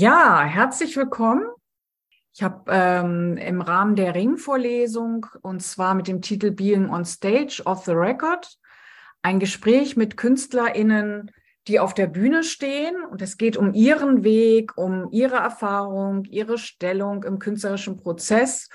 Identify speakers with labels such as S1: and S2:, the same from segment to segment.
S1: Ja, herzlich willkommen. Ich habe ähm, im Rahmen der Ringvorlesung und zwar mit dem Titel Being on Stage of the Record ein Gespräch mit KünstlerInnen, die auf der Bühne stehen. Und es geht um ihren Weg, um ihre Erfahrung, ihre Stellung im künstlerischen Prozess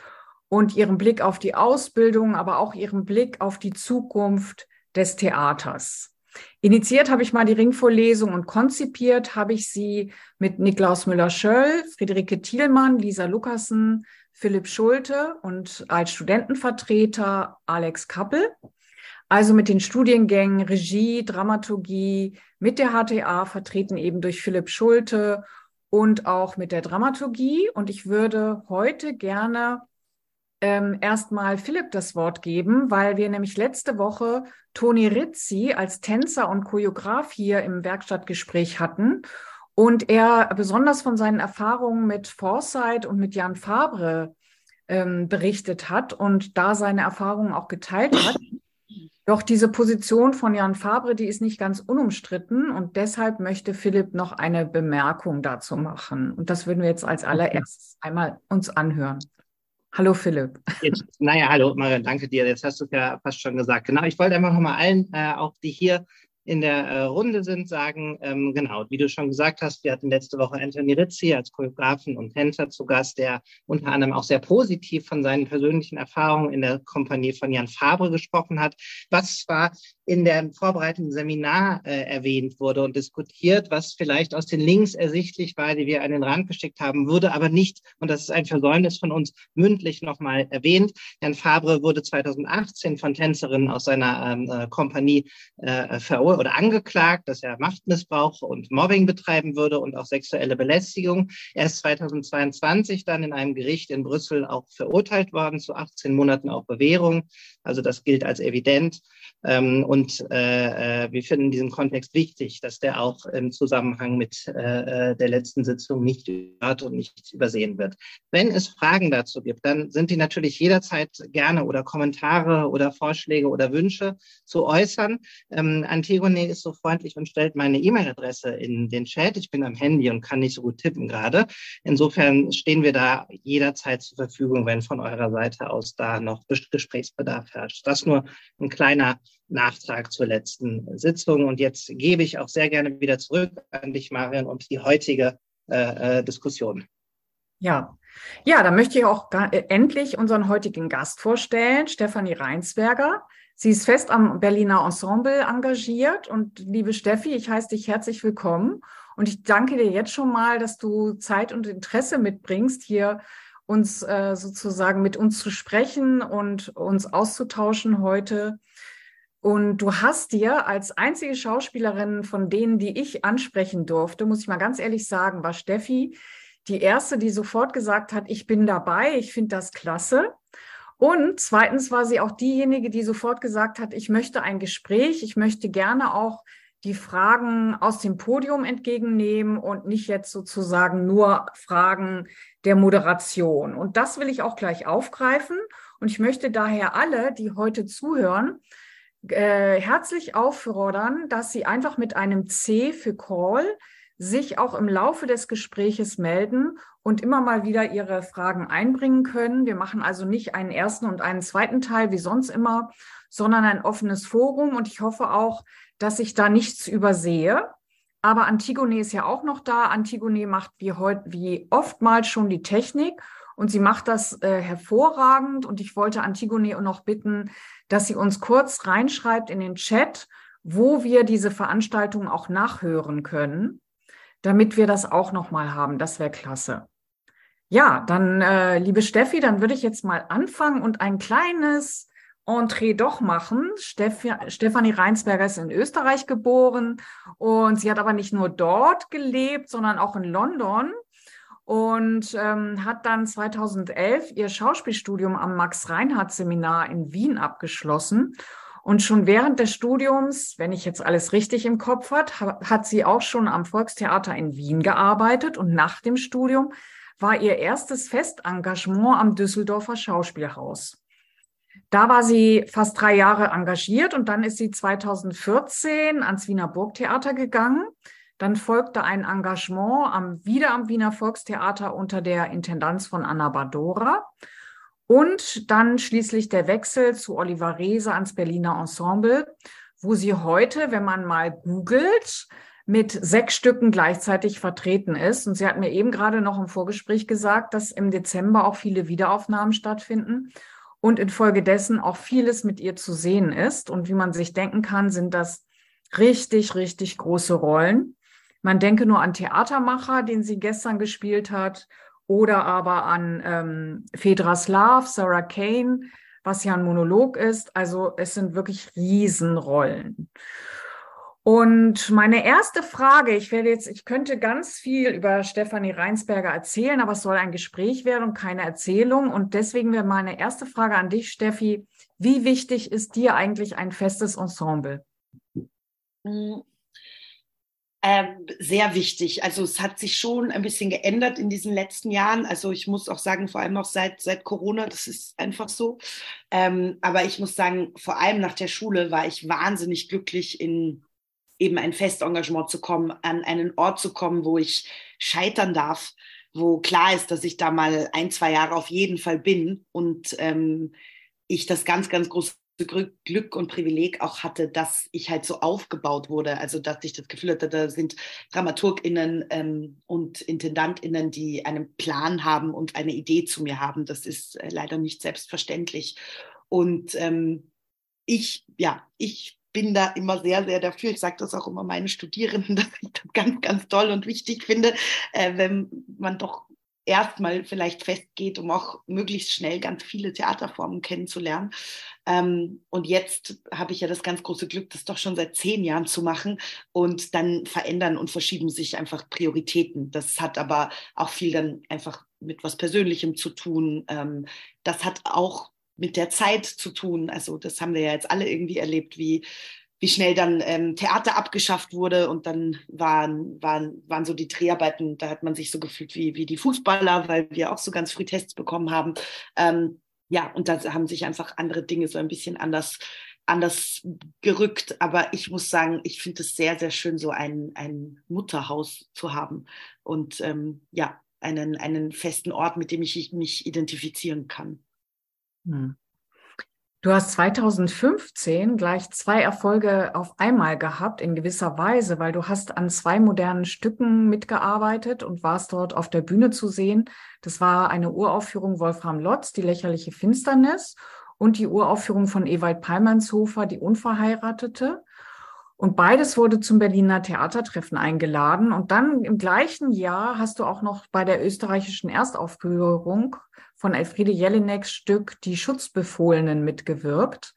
S1: und ihren Blick auf die Ausbildung, aber auch ihren Blick auf die Zukunft des Theaters. Initiiert habe ich mal die Ringvorlesung und konzipiert habe ich sie mit Niklaus Müller-Schöll, Friederike Thielmann, Lisa Lukassen, Philipp Schulte und als Studentenvertreter Alex Kappel. Also mit den Studiengängen Regie, Dramaturgie, mit der HTA vertreten eben durch Philipp Schulte und auch mit der Dramaturgie. Und ich würde heute gerne ähm, erstmal Philipp das Wort geben, weil wir nämlich letzte Woche Toni Rizzi als Tänzer und Choreograf hier im Werkstattgespräch hatten und er besonders von seinen Erfahrungen mit Foresight und mit Jan Fabre ähm, berichtet hat und da seine Erfahrungen auch geteilt hat. Doch diese Position von Jan Fabre, die ist nicht ganz unumstritten und deshalb möchte Philipp noch eine Bemerkung dazu machen. Und das würden wir jetzt als allererstes einmal uns anhören. Hallo Philipp.
S2: Jetzt, naja, hallo Marion, danke dir. Jetzt hast du es ja fast schon gesagt. Genau, ich wollte einfach nochmal allen, äh, auch die hier in der äh, Runde sind, sagen, ähm, genau, wie du schon gesagt hast, wir hatten letzte Woche Anthony Rizzi als Choreografen und Tänzer zu Gast, der unter anderem auch sehr positiv von seinen persönlichen Erfahrungen in der Kompanie von Jan Fabre gesprochen hat, was zwar in der vorbereitenden Seminar äh, erwähnt wurde und diskutiert, was vielleicht aus den Links ersichtlich war, die wir an den Rand geschickt haben, wurde aber nicht, und das ist ein Versäumnis von uns, mündlich nochmal erwähnt. Jan Fabre wurde 2018 von Tänzerinnen aus seiner ähm, äh, Kompanie äh, verurteilt oder angeklagt, dass er Machtmissbrauch und Mobbing betreiben würde und auch sexuelle Belästigung. Er ist 2022 dann in einem Gericht in Brüssel auch verurteilt worden zu 18 Monaten auf Bewährung. Also das gilt als evident. Ähm, und äh, äh, wir finden in diesem Kontext wichtig, dass der auch im Zusammenhang mit äh, der letzten Sitzung nicht gehört und nicht übersehen wird. Wenn es Fragen dazu gibt, dann sind die natürlich jederzeit gerne oder Kommentare oder Vorschläge oder Wünsche zu äußern. Ähm, Antigone ist so freundlich und stellt meine E-Mail-Adresse in den Chat. Ich bin am Handy und kann nicht so gut tippen gerade. Insofern stehen wir da jederzeit zur Verfügung, wenn von eurer Seite aus da noch Gesprächsbedarf herrscht. Das nur ein kleiner Nachtrag zur letzten Sitzung. Und jetzt gebe ich auch sehr gerne wieder zurück an dich, Marion, und die heutige äh, äh Diskussion.
S1: Ja, ja, da möchte ich auch äh, endlich unseren heutigen Gast vorstellen, Stefanie Reinsberger. Sie ist fest am Berliner Ensemble engagiert und liebe Steffi, ich heiße dich herzlich willkommen und ich danke dir jetzt schon mal, dass du Zeit und Interesse mitbringst, hier uns äh, sozusagen mit uns zu sprechen und uns auszutauschen heute. Und du hast dir als einzige Schauspielerin von denen, die ich ansprechen durfte, muss ich mal ganz ehrlich sagen, war Steffi die erste, die sofort gesagt hat, ich bin dabei, ich finde das klasse. Und zweitens war sie auch diejenige, die sofort gesagt hat, ich möchte ein Gespräch, ich möchte gerne auch die Fragen aus dem Podium entgegennehmen und nicht jetzt sozusagen nur Fragen der Moderation. Und das will ich auch gleich aufgreifen. Und ich möchte daher alle, die heute zuhören, äh, herzlich auffordern, dass Sie einfach mit einem C für Call sich auch im Laufe des Gespräches melden und immer mal wieder ihre Fragen einbringen können. Wir machen also nicht einen ersten und einen zweiten Teil wie sonst immer, sondern ein offenes Forum. Und ich hoffe auch, dass ich da nichts übersehe. Aber Antigone ist ja auch noch da. Antigone macht wie heute, wie oftmals schon die Technik und sie macht das äh, hervorragend. Und ich wollte Antigone noch bitten, dass sie uns kurz reinschreibt in den Chat, wo wir diese Veranstaltung auch nachhören können damit wir das auch nochmal haben. Das wäre klasse. Ja, dann, äh, liebe Steffi, dann würde ich jetzt mal anfangen und ein kleines Entree doch machen. Stefanie Reinsberger ist in Österreich geboren und sie hat aber nicht nur dort gelebt, sondern auch in London und ähm, hat dann 2011 ihr Schauspielstudium am Max-Reinhardt-Seminar in Wien abgeschlossen und schon während des Studiums, wenn ich jetzt alles richtig im Kopf hat, hat sie auch schon am Volkstheater in Wien gearbeitet und nach dem Studium war ihr erstes Festengagement am Düsseldorfer Schauspielhaus. Da war sie fast drei Jahre engagiert und dann ist sie 2014 ans Wiener Burgtheater gegangen. Dann folgte ein Engagement am, wieder am Wiener Volkstheater unter der Intendanz von Anna Badora. Und dann schließlich der Wechsel zu Oliver Reese ans Berliner Ensemble, wo sie heute, wenn man mal googelt, mit sechs Stücken gleichzeitig vertreten ist. Und sie hat mir eben gerade noch im Vorgespräch gesagt, dass im Dezember auch viele Wiederaufnahmen stattfinden und infolgedessen auch vieles mit ihr zu sehen ist. Und wie man sich denken kann, sind das richtig, richtig große Rollen. Man denke nur an Theatermacher, den sie gestern gespielt hat, oder aber an ähm, Phaedra Slav, Sarah Kane, was ja ein Monolog ist. Also es sind wirklich Riesenrollen. Und meine erste Frage, ich werde jetzt, ich könnte ganz viel über Stefanie Reinsberger erzählen, aber es soll ein Gespräch werden und keine Erzählung. Und deswegen wäre meine erste Frage an dich, Steffi. Wie wichtig ist dir eigentlich ein festes Ensemble?
S3: Mhm. Ähm, sehr wichtig. Also es hat sich schon ein bisschen geändert in diesen letzten Jahren. Also ich muss auch sagen, vor allem auch seit, seit Corona, das ist einfach so. Ähm, aber ich muss sagen, vor allem nach der Schule war ich wahnsinnig glücklich in eben ein Festengagement zu kommen, an einen Ort zu kommen, wo ich scheitern darf, wo klar ist, dass ich da mal ein, zwei Jahre auf jeden Fall bin und ähm, ich das ganz, ganz große Glück und Privileg auch hatte, dass ich halt so aufgebaut wurde. Also, dass ich das Gefühl hatte, da sind DramaturgInnen ähm, und IntendantInnen, die einen Plan haben und eine Idee zu mir haben. Das ist äh, leider nicht selbstverständlich. Und ähm, ich, ja, ich bin da immer sehr, sehr dafür. Ich sage das auch immer meinen Studierenden, dass ich das ganz, ganz toll und wichtig finde, äh, wenn man doch erstmal vielleicht festgeht, um auch möglichst schnell ganz viele Theaterformen kennenzulernen. Ähm, und jetzt habe ich ja das ganz große Glück, das doch schon seit zehn Jahren zu machen. Und dann verändern und verschieben sich einfach Prioritäten. Das hat aber auch viel dann einfach mit was Persönlichem zu tun. Ähm, das hat auch mit der Zeit zu tun. Also das haben wir ja jetzt alle irgendwie erlebt, wie, wie schnell dann ähm, Theater abgeschafft wurde und dann waren, waren, waren so die Dreharbeiten, da hat man sich so gefühlt wie, wie die Fußballer, weil wir auch so ganz früh Tests bekommen haben. Ähm, ja, und da haben sich einfach andere Dinge so ein bisschen anders anders gerückt. Aber ich muss sagen, ich finde es sehr, sehr schön, so ein, ein Mutterhaus zu haben und ähm, ja, einen, einen festen Ort, mit dem ich mich identifizieren kann.
S1: Hm. Du hast 2015 gleich zwei Erfolge auf einmal gehabt, in gewisser Weise, weil du hast an zwei modernen Stücken mitgearbeitet und warst dort auf der Bühne zu sehen. Das war eine Uraufführung Wolfram Lotz, Die lächerliche Finsternis und die Uraufführung von Ewald Palmanshofer, Die Unverheiratete. Und beides wurde zum Berliner Theatertreffen eingeladen. Und dann im gleichen Jahr hast du auch noch bei der österreichischen Erstaufführung von Elfriede Jelineks Stück Die Schutzbefohlenen mitgewirkt.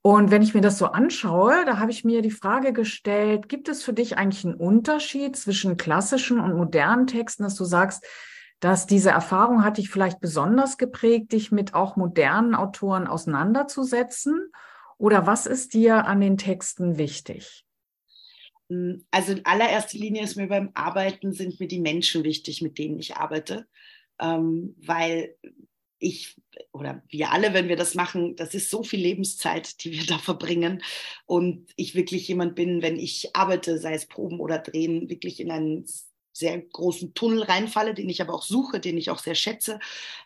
S1: Und wenn ich mir das so anschaue, da habe ich mir die Frage gestellt, gibt es für dich eigentlich einen Unterschied zwischen klassischen und modernen Texten, dass du sagst, dass diese Erfahrung hat dich vielleicht besonders geprägt, dich mit auch modernen Autoren auseinanderzusetzen? Oder was ist dir an den Texten wichtig?
S3: Also in allererster Linie ist mir beim Arbeiten sind mir die Menschen wichtig, mit denen ich arbeite ähm, weil ich oder wir alle, wenn wir das machen, das ist so viel Lebenszeit, die wir da verbringen. Und ich wirklich jemand bin, wenn ich arbeite, sei es Proben oder Drehen, wirklich in einen sehr großen Tunnel reinfalle, den ich aber auch suche, den ich auch sehr schätze.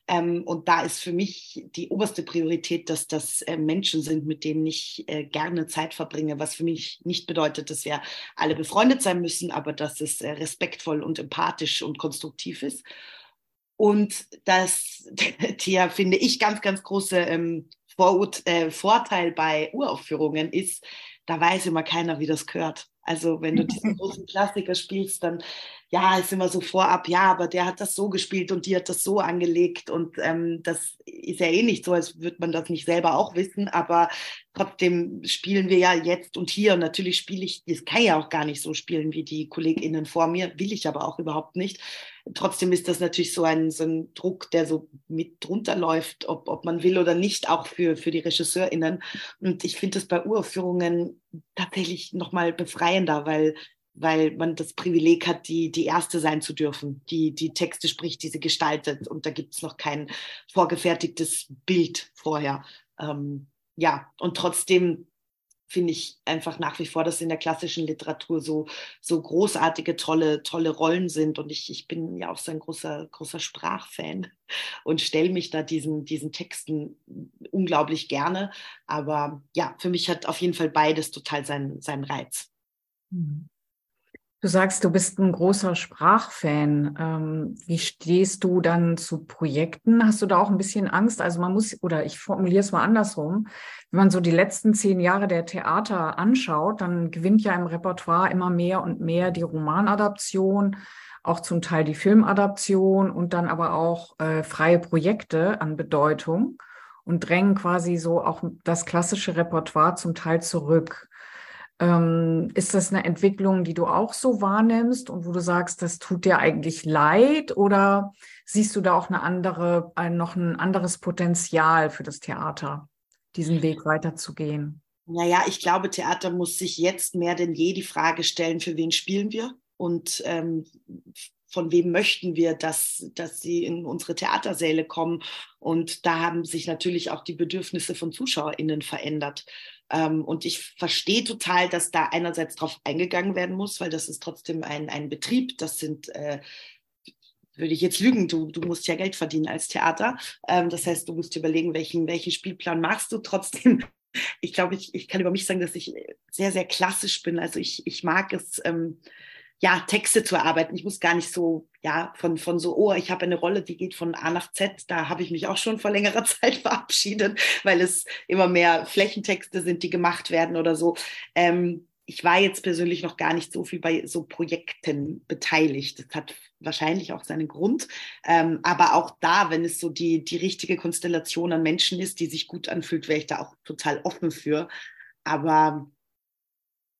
S3: Ähm, und da ist für mich die oberste Priorität, dass das äh, Menschen sind, mit denen ich äh, gerne Zeit verbringe, was für mich nicht bedeutet, dass wir alle befreundet sein müssen, aber dass es äh, respektvoll und empathisch und konstruktiv ist. Und das, der, finde ich, ganz, ganz große ähm, äh, Vorteil bei Uraufführungen ist, da weiß immer keiner, wie das gehört. Also wenn du diesen großen Klassiker spielst, dann ja, ist immer so vorab, ja, aber der hat das so gespielt und die hat das so angelegt und ähm, das ist ja eh nicht so, als würde man das nicht selber auch wissen, aber trotzdem spielen wir ja jetzt und hier und natürlich spiele ich, das kann ja auch gar nicht so spielen wie die KollegInnen vor mir, will ich aber auch überhaupt nicht. Trotzdem ist das natürlich so ein, so ein Druck, der so mit drunter läuft, ob, ob man will oder nicht, auch für, für die RegisseurInnen. Und ich finde das bei Uraufführungen tatsächlich nochmal befreiender, weil weil man das Privileg hat, die, die Erste sein zu dürfen, die die Texte spricht, die sie gestaltet. Und da gibt es noch kein vorgefertigtes Bild vorher. Ähm, ja, und trotzdem finde ich einfach nach wie vor, dass in der klassischen Literatur so, so großartige, tolle, tolle Rollen sind. Und ich, ich bin ja auch so ein großer, großer Sprachfan und stelle mich da diesen, diesen Texten unglaublich gerne. Aber ja, für mich hat auf jeden Fall beides total seinen, seinen Reiz.
S1: Mhm. Du sagst, du bist ein großer Sprachfan. Ähm, wie stehst du dann zu Projekten? Hast du da auch ein bisschen Angst? Also man muss, oder ich formuliere es mal andersrum, wenn man so die letzten zehn Jahre der Theater anschaut, dann gewinnt ja im Repertoire immer mehr und mehr die Romanadaption, auch zum Teil die Filmadaption und dann aber auch äh, freie Projekte an Bedeutung und drängen quasi so auch das klassische Repertoire zum Teil zurück. Ähm, ist das eine Entwicklung, die du auch so wahrnimmst und wo du sagst, das tut dir eigentlich leid oder siehst du da auch eine andere, ein, noch ein anderes Potenzial für das Theater, diesen Weg weiterzugehen?
S3: Naja, ich glaube, Theater muss sich jetzt mehr denn je die Frage stellen, für wen spielen wir und ähm, von wem möchten wir, dass, dass sie in unsere Theatersäle kommen. Und da haben sich natürlich auch die Bedürfnisse von ZuschauerInnen verändert. Ähm, und ich verstehe total, dass da einerseits drauf eingegangen werden muss, weil das ist trotzdem ein, ein Betrieb. Das sind äh, würde ich jetzt lügen, du, du musst ja Geld verdienen als Theater. Ähm, das heißt, du musst überlegen, welchen, welchen Spielplan machst du trotzdem. Ich glaube, ich, ich kann über mich sagen, dass ich sehr, sehr klassisch bin. Also ich, ich mag es, ähm, ja, Texte zu erarbeiten. Ich muss gar nicht so, ja, von, von so, oh, ich habe eine Rolle, die geht von A nach Z. Da habe ich mich auch schon vor längerer Zeit verabschiedet, weil es immer mehr Flächentexte sind, die gemacht werden oder so. Ähm, ich war jetzt persönlich noch gar nicht so viel bei so Projekten beteiligt. Das hat wahrscheinlich auch seinen Grund. Ähm, aber auch da, wenn es so die, die richtige Konstellation an Menschen ist, die sich gut anfühlt, wäre ich da auch total offen für. Aber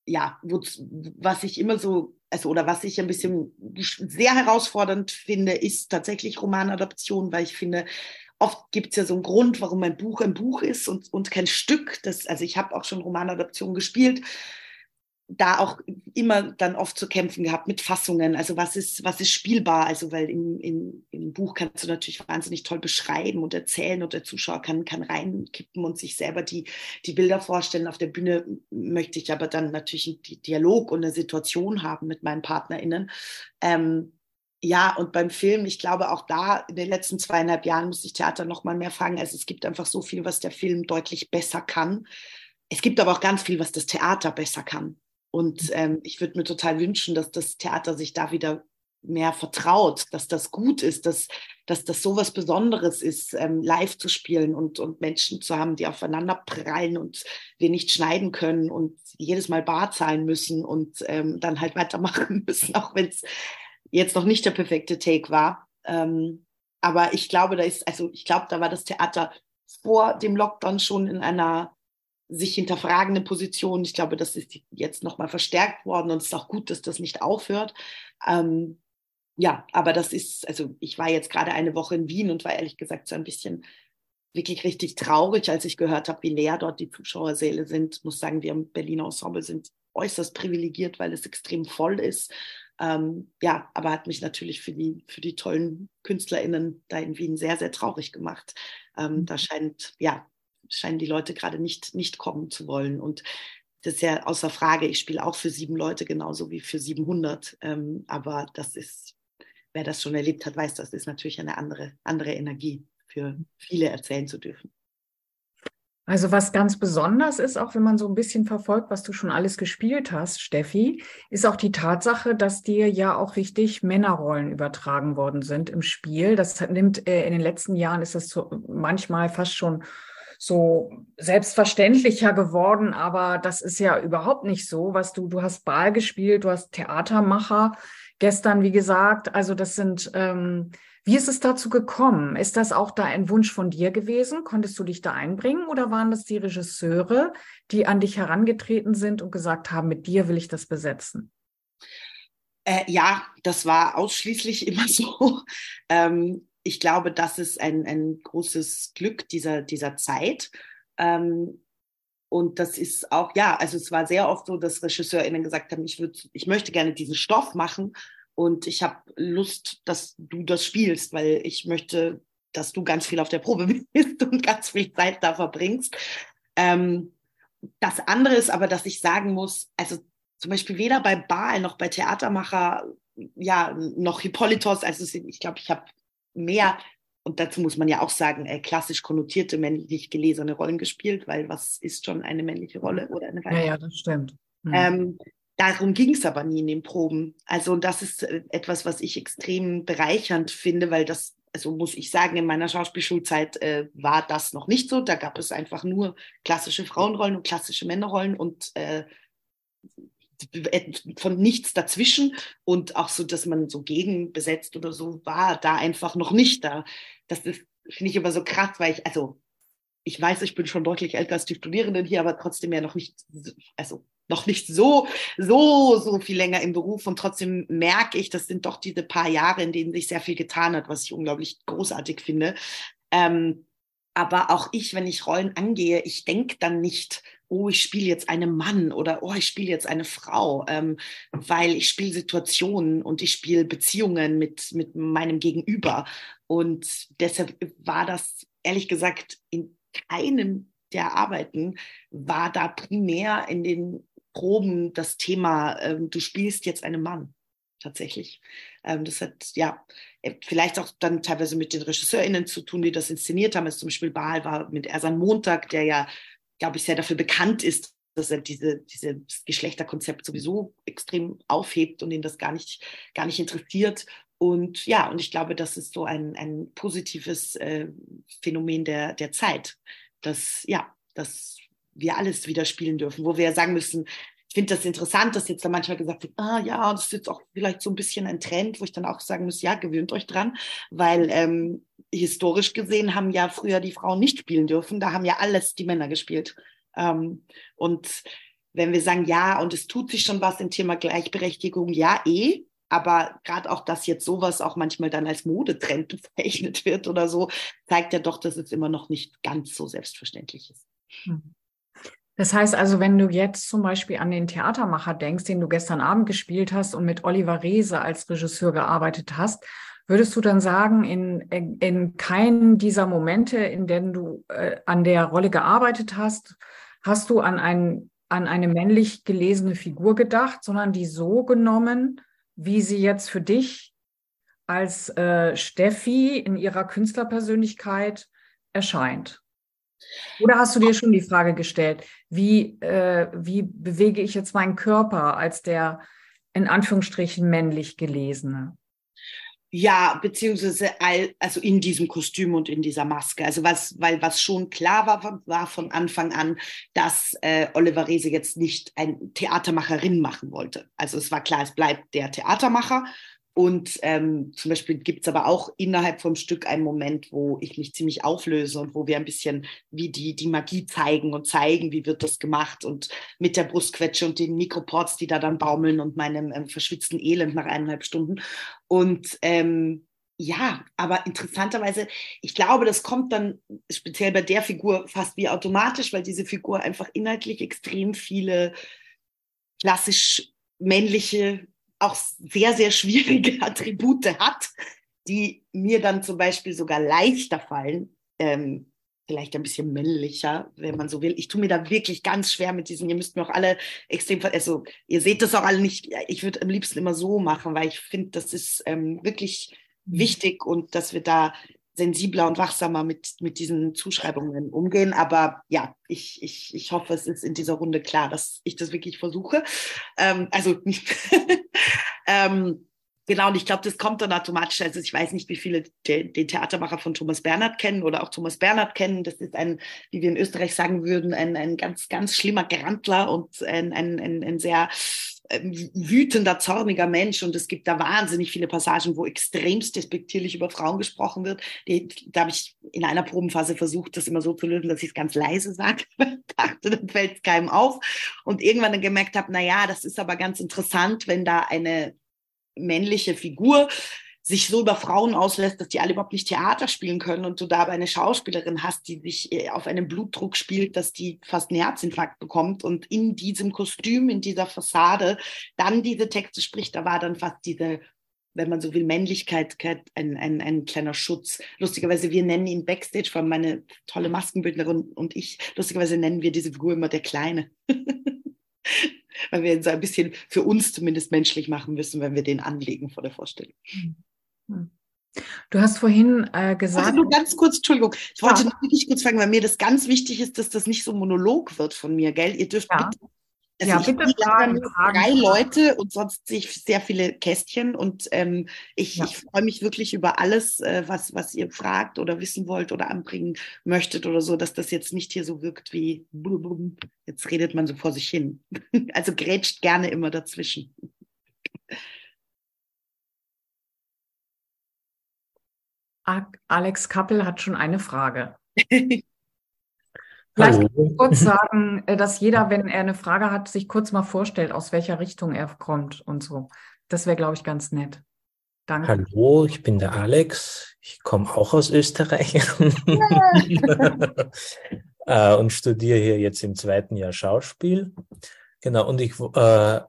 S3: ja, was ich immer so also oder was ich ein bisschen sehr herausfordernd finde, ist tatsächlich Romanadaption, weil ich finde, oft gibt es ja so einen Grund, warum ein Buch ein Buch ist und, und kein Stück. Das, also ich habe auch schon Romanadaption gespielt da auch immer dann oft zu kämpfen gehabt mit Fassungen. Also was ist, was ist spielbar? Also weil im, im, im Buch kannst du natürlich wahnsinnig toll beschreiben und erzählen und der Zuschauer kann, kann reinkippen und sich selber die, die Bilder vorstellen. Auf der Bühne möchte ich aber dann natürlich einen Dialog und eine Situation haben mit meinen PartnerInnen. Ähm, ja, und beim Film, ich glaube auch da in den letzten zweieinhalb Jahren muss ich Theater noch mal mehr fragen. Also es gibt einfach so viel, was der Film deutlich besser kann. Es gibt aber auch ganz viel, was das Theater besser kann. Und mhm. ähm, ich würde mir total wünschen, dass das Theater sich da wieder mehr vertraut, dass das gut ist, dass, dass das so was Besonderes ist, ähm, live zu spielen und, und Menschen zu haben, die aufeinander prallen und wir nicht schneiden können und jedes Mal bar zahlen müssen und ähm, dann halt weitermachen müssen, auch wenn es jetzt noch nicht der perfekte Take war. Ähm, aber ich glaube, da ist, also ich glaube, da war das Theater vor dem Lockdown schon in einer sich hinterfragende Position. Ich glaube, das ist jetzt nochmal verstärkt worden und es ist auch gut, dass das nicht aufhört. Ähm, ja, aber das ist, also ich war jetzt gerade eine Woche in Wien und war ehrlich gesagt so ein bisschen wirklich richtig traurig, als ich gehört habe, wie leer dort die Zuschauersäle sind. Ich muss sagen, wir im Berliner Ensemble sind äußerst privilegiert, weil es extrem voll ist. Ähm, ja, aber hat mich natürlich für die, für die tollen KünstlerInnen da in Wien sehr, sehr traurig gemacht. Ähm, da mhm. scheint, ja, scheinen die Leute gerade nicht, nicht kommen zu wollen. Und das ist ja außer Frage. Ich spiele auch für sieben Leute genauso wie für 700. Ähm, aber das ist, wer das schon erlebt hat, weiß, das ist natürlich eine andere, andere Energie, für viele erzählen zu dürfen.
S1: Also was ganz besonders ist, auch wenn man so ein bisschen verfolgt, was du schon alles gespielt hast, Steffi, ist auch die Tatsache, dass dir ja auch richtig Männerrollen übertragen worden sind im Spiel. Das nimmt äh, in den letzten Jahren ist das so manchmal fast schon so selbstverständlicher geworden, aber das ist ja überhaupt nicht so, was du, du hast Ball gespielt, du hast Theatermacher gestern, wie gesagt, also das sind, ähm, wie ist es dazu gekommen? Ist das auch da ein Wunsch von dir gewesen? Konntest du dich da einbringen oder waren das die Regisseure, die an dich herangetreten sind und gesagt haben, mit dir will ich das besetzen?
S3: Äh, ja, das war ausschließlich immer so. Ähm, ich glaube, das ist ein, ein großes Glück dieser, dieser Zeit. Ähm, und das ist auch, ja, also es war sehr oft so, dass RegisseurInnen gesagt haben, ich, würd, ich möchte gerne diesen Stoff machen und ich habe Lust, dass du das spielst, weil ich möchte, dass du ganz viel auf der Probe bist und ganz viel Zeit da verbringst. Ähm, das andere ist aber, dass ich sagen muss, also zum Beispiel weder bei Baal noch bei Theatermacher, ja, noch Hippolytos, also ich glaube, ich habe mehr, und dazu muss man ja auch sagen, äh, klassisch konnotierte, männlich gelesene Rollen gespielt, weil was ist schon eine männliche Rolle oder eine
S1: weibliche? Ja, ja, das stimmt.
S3: Hm. Ähm, darum ging es aber nie in den Proben. Also das ist äh, etwas, was ich extrem bereichernd finde, weil das also muss ich sagen, in meiner Schauspielschulzeit äh, war das noch nicht so. Da gab es einfach nur klassische Frauenrollen und klassische Männerrollen und äh, von nichts dazwischen und auch so, dass man so gegenbesetzt oder so war da einfach noch nicht da. Das finde ich immer so krass, weil ich, also ich weiß, ich bin schon deutlich älter als die Studierenden hier, aber trotzdem ja noch nicht, also noch nicht so, so, so viel länger im Beruf und trotzdem merke ich, das sind doch diese paar Jahre, in denen sich sehr viel getan hat, was ich unglaublich großartig finde. Ähm, aber auch ich, wenn ich Rollen angehe, ich denke dann nicht, oh, ich spiele jetzt einen Mann oder oh, ich spiele jetzt eine Frau, ähm, weil ich spiele Situationen und ich spiele Beziehungen mit, mit meinem Gegenüber. Und deshalb war das ehrlich gesagt in keinem der Arbeiten war da primär in den Proben das Thema, ähm, du spielst jetzt einen Mann tatsächlich. Ähm, das hat ja vielleicht auch dann teilweise mit den RegisseurInnen zu tun, die das inszeniert haben. Also zum Beispiel Baal war mit Ersan Montag, der ja, glaube ich, sehr dafür bekannt ist, dass er diese, dieses Geschlechterkonzept sowieso extrem aufhebt und ihn das gar nicht, gar nicht interessiert. Und ja, und ich glaube, das ist so ein, ein positives äh, Phänomen der, der Zeit, dass, ja, dass wir alles wieder spielen dürfen, wo wir sagen müssen, ich finde das interessant, dass jetzt da manchmal gesagt wird, ah ja, das ist jetzt auch vielleicht so ein bisschen ein Trend, wo ich dann auch sagen muss, ja, gewöhnt euch dran, weil ähm, historisch gesehen haben ja früher die Frauen nicht spielen dürfen, da haben ja alles die Männer gespielt. Ähm, und wenn wir sagen, ja, und es tut sich schon was im Thema Gleichberechtigung, ja, eh, aber gerade auch, dass jetzt sowas auch manchmal dann als Modetrend bezeichnet wird oder so, zeigt ja doch, dass es immer noch nicht ganz so selbstverständlich ist.
S1: Mhm. Das heißt also, wenn du jetzt zum Beispiel an den Theatermacher denkst, den du gestern Abend gespielt hast und mit Oliver Reese als Regisseur gearbeitet hast, würdest du dann sagen, in, in, in keinen dieser Momente, in denen du äh, an der Rolle gearbeitet hast, hast du an, ein, an eine männlich gelesene Figur gedacht, sondern die so genommen, wie sie jetzt für dich als äh, Steffi in ihrer Künstlerpersönlichkeit erscheint? Oder hast du dir schon die Frage gestellt, wie, äh, wie bewege ich jetzt meinen Körper als der in Anführungsstrichen männlich gelesene?
S3: Ja, beziehungsweise all, also in diesem Kostüm und in dieser Maske. Also was, weil was schon klar war, war von Anfang an, dass äh, Oliver Reese jetzt nicht ein Theatermacherin machen wollte. Also es war klar, es bleibt der Theatermacher und ähm, zum Beispiel gibt es aber auch innerhalb vom Stück einen Moment, wo ich mich ziemlich auflöse und wo wir ein bisschen wie die, die Magie zeigen und zeigen, wie wird das gemacht und mit der Brustquetsche und den Mikroports, die da dann baumeln und meinem ähm, verschwitzten Elend nach eineinhalb Stunden. Und ähm, ja, aber interessanterweise, ich glaube, das kommt dann speziell bei der Figur fast wie automatisch, weil diese Figur einfach inhaltlich extrem viele klassisch männliche auch sehr, sehr schwierige Attribute hat, die mir dann zum Beispiel sogar leichter fallen, ähm, vielleicht ein bisschen männlicher, wenn man so will. Ich tue mir da wirklich ganz schwer mit diesen, ihr müsst mir auch alle extrem, also ihr seht das auch alle nicht, ich würde am liebsten immer so machen, weil ich finde, das ist ähm, wirklich mhm. wichtig und dass wir da sensibler und wachsamer mit, mit diesen Zuschreibungen umgehen. Aber ja, ich, ich, ich hoffe, es ist in dieser Runde klar, dass ich das wirklich versuche. Ähm, also ähm, genau, und ich glaube, das kommt dann automatisch. Also ich weiß nicht, wie viele de, den Theatermacher von Thomas Bernhard kennen oder auch Thomas Bernhard kennen. Das ist ein, wie wir in Österreich sagen würden, ein, ein ganz, ganz schlimmer Grantler und ein, ein, ein, ein sehr ähm, wütender, zorniger Mensch und es gibt da wahnsinnig viele Passagen, wo extremst despektierlich über Frauen gesprochen wird. Die, da habe ich in einer Probenphase versucht, das immer so zu lösen, dass ich es ganz leise sage. dachte, dann fällt es keinem auf. Und irgendwann dann gemerkt habe, na ja, das ist aber ganz interessant, wenn da eine männliche Figur sich so über Frauen auslässt, dass die alle überhaupt nicht Theater spielen können und du da aber eine Schauspielerin hast, die sich äh, auf einem Blutdruck spielt, dass die fast einen Herzinfarkt bekommt und in diesem Kostüm, in dieser Fassade dann diese Texte spricht, da war dann fast diese wenn man so will, Männlichkeit ein, ein, ein kleiner Schutz. Lustigerweise, wir nennen ihn Backstage, allem meine tolle Maskenbildnerin und ich, lustigerweise nennen wir diese Figur immer der Kleine. Weil wir ihn so ein bisschen für uns zumindest menschlich machen müssen, wenn wir den anlegen vor der Vorstellung.
S1: Hm. Du hast vorhin äh, gesagt. Also
S3: nur ganz kurz, Entschuldigung, ich wollte ja. wirklich kurz fragen, weil mir das ganz wichtig ist, dass das nicht so Monolog wird von mir, gell? Ihr dürft ja. bitte also ja, bitte fragen, fragen. Drei Leute und sonst sehe ich sehr viele Kästchen und ähm, ich, ja. ich freue mich wirklich über alles, äh, was, was ihr fragt oder wissen wollt oder anbringen möchtet oder so, dass das jetzt nicht hier so wirkt wie jetzt redet man so vor sich hin. Also grätscht gerne immer dazwischen.
S1: Alex Kappel hat schon eine Frage. Vielleicht Hallo. kurz sagen, äh, dass jeder, wenn er eine Frage hat, sich kurz mal vorstellt, aus welcher Richtung er kommt und so. Das wäre, glaube ich, ganz nett.
S4: Danke. Hallo, ich bin der Alex. Ich komme auch aus Österreich äh, und studiere hier jetzt im zweiten Jahr Schauspiel. Genau, und ich, äh,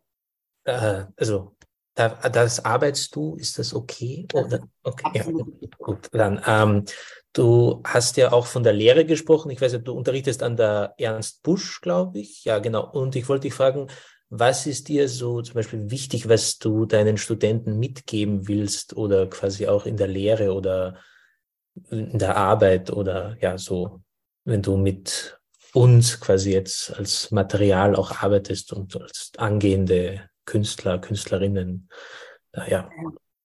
S4: äh, also das arbeitest du, ist das okay? Oder? Okay, ja, gut, dann. Ähm, Du hast ja auch von der Lehre gesprochen. Ich weiß nicht, du unterrichtest an der Ernst Busch, glaube ich. Ja, genau. Und ich wollte dich fragen, was ist dir so zum Beispiel wichtig, was du deinen Studenten mitgeben willst oder quasi auch in der Lehre oder in der Arbeit oder ja, so, wenn du mit uns quasi jetzt als Material auch arbeitest und als angehende Künstler, Künstlerinnen. Ja.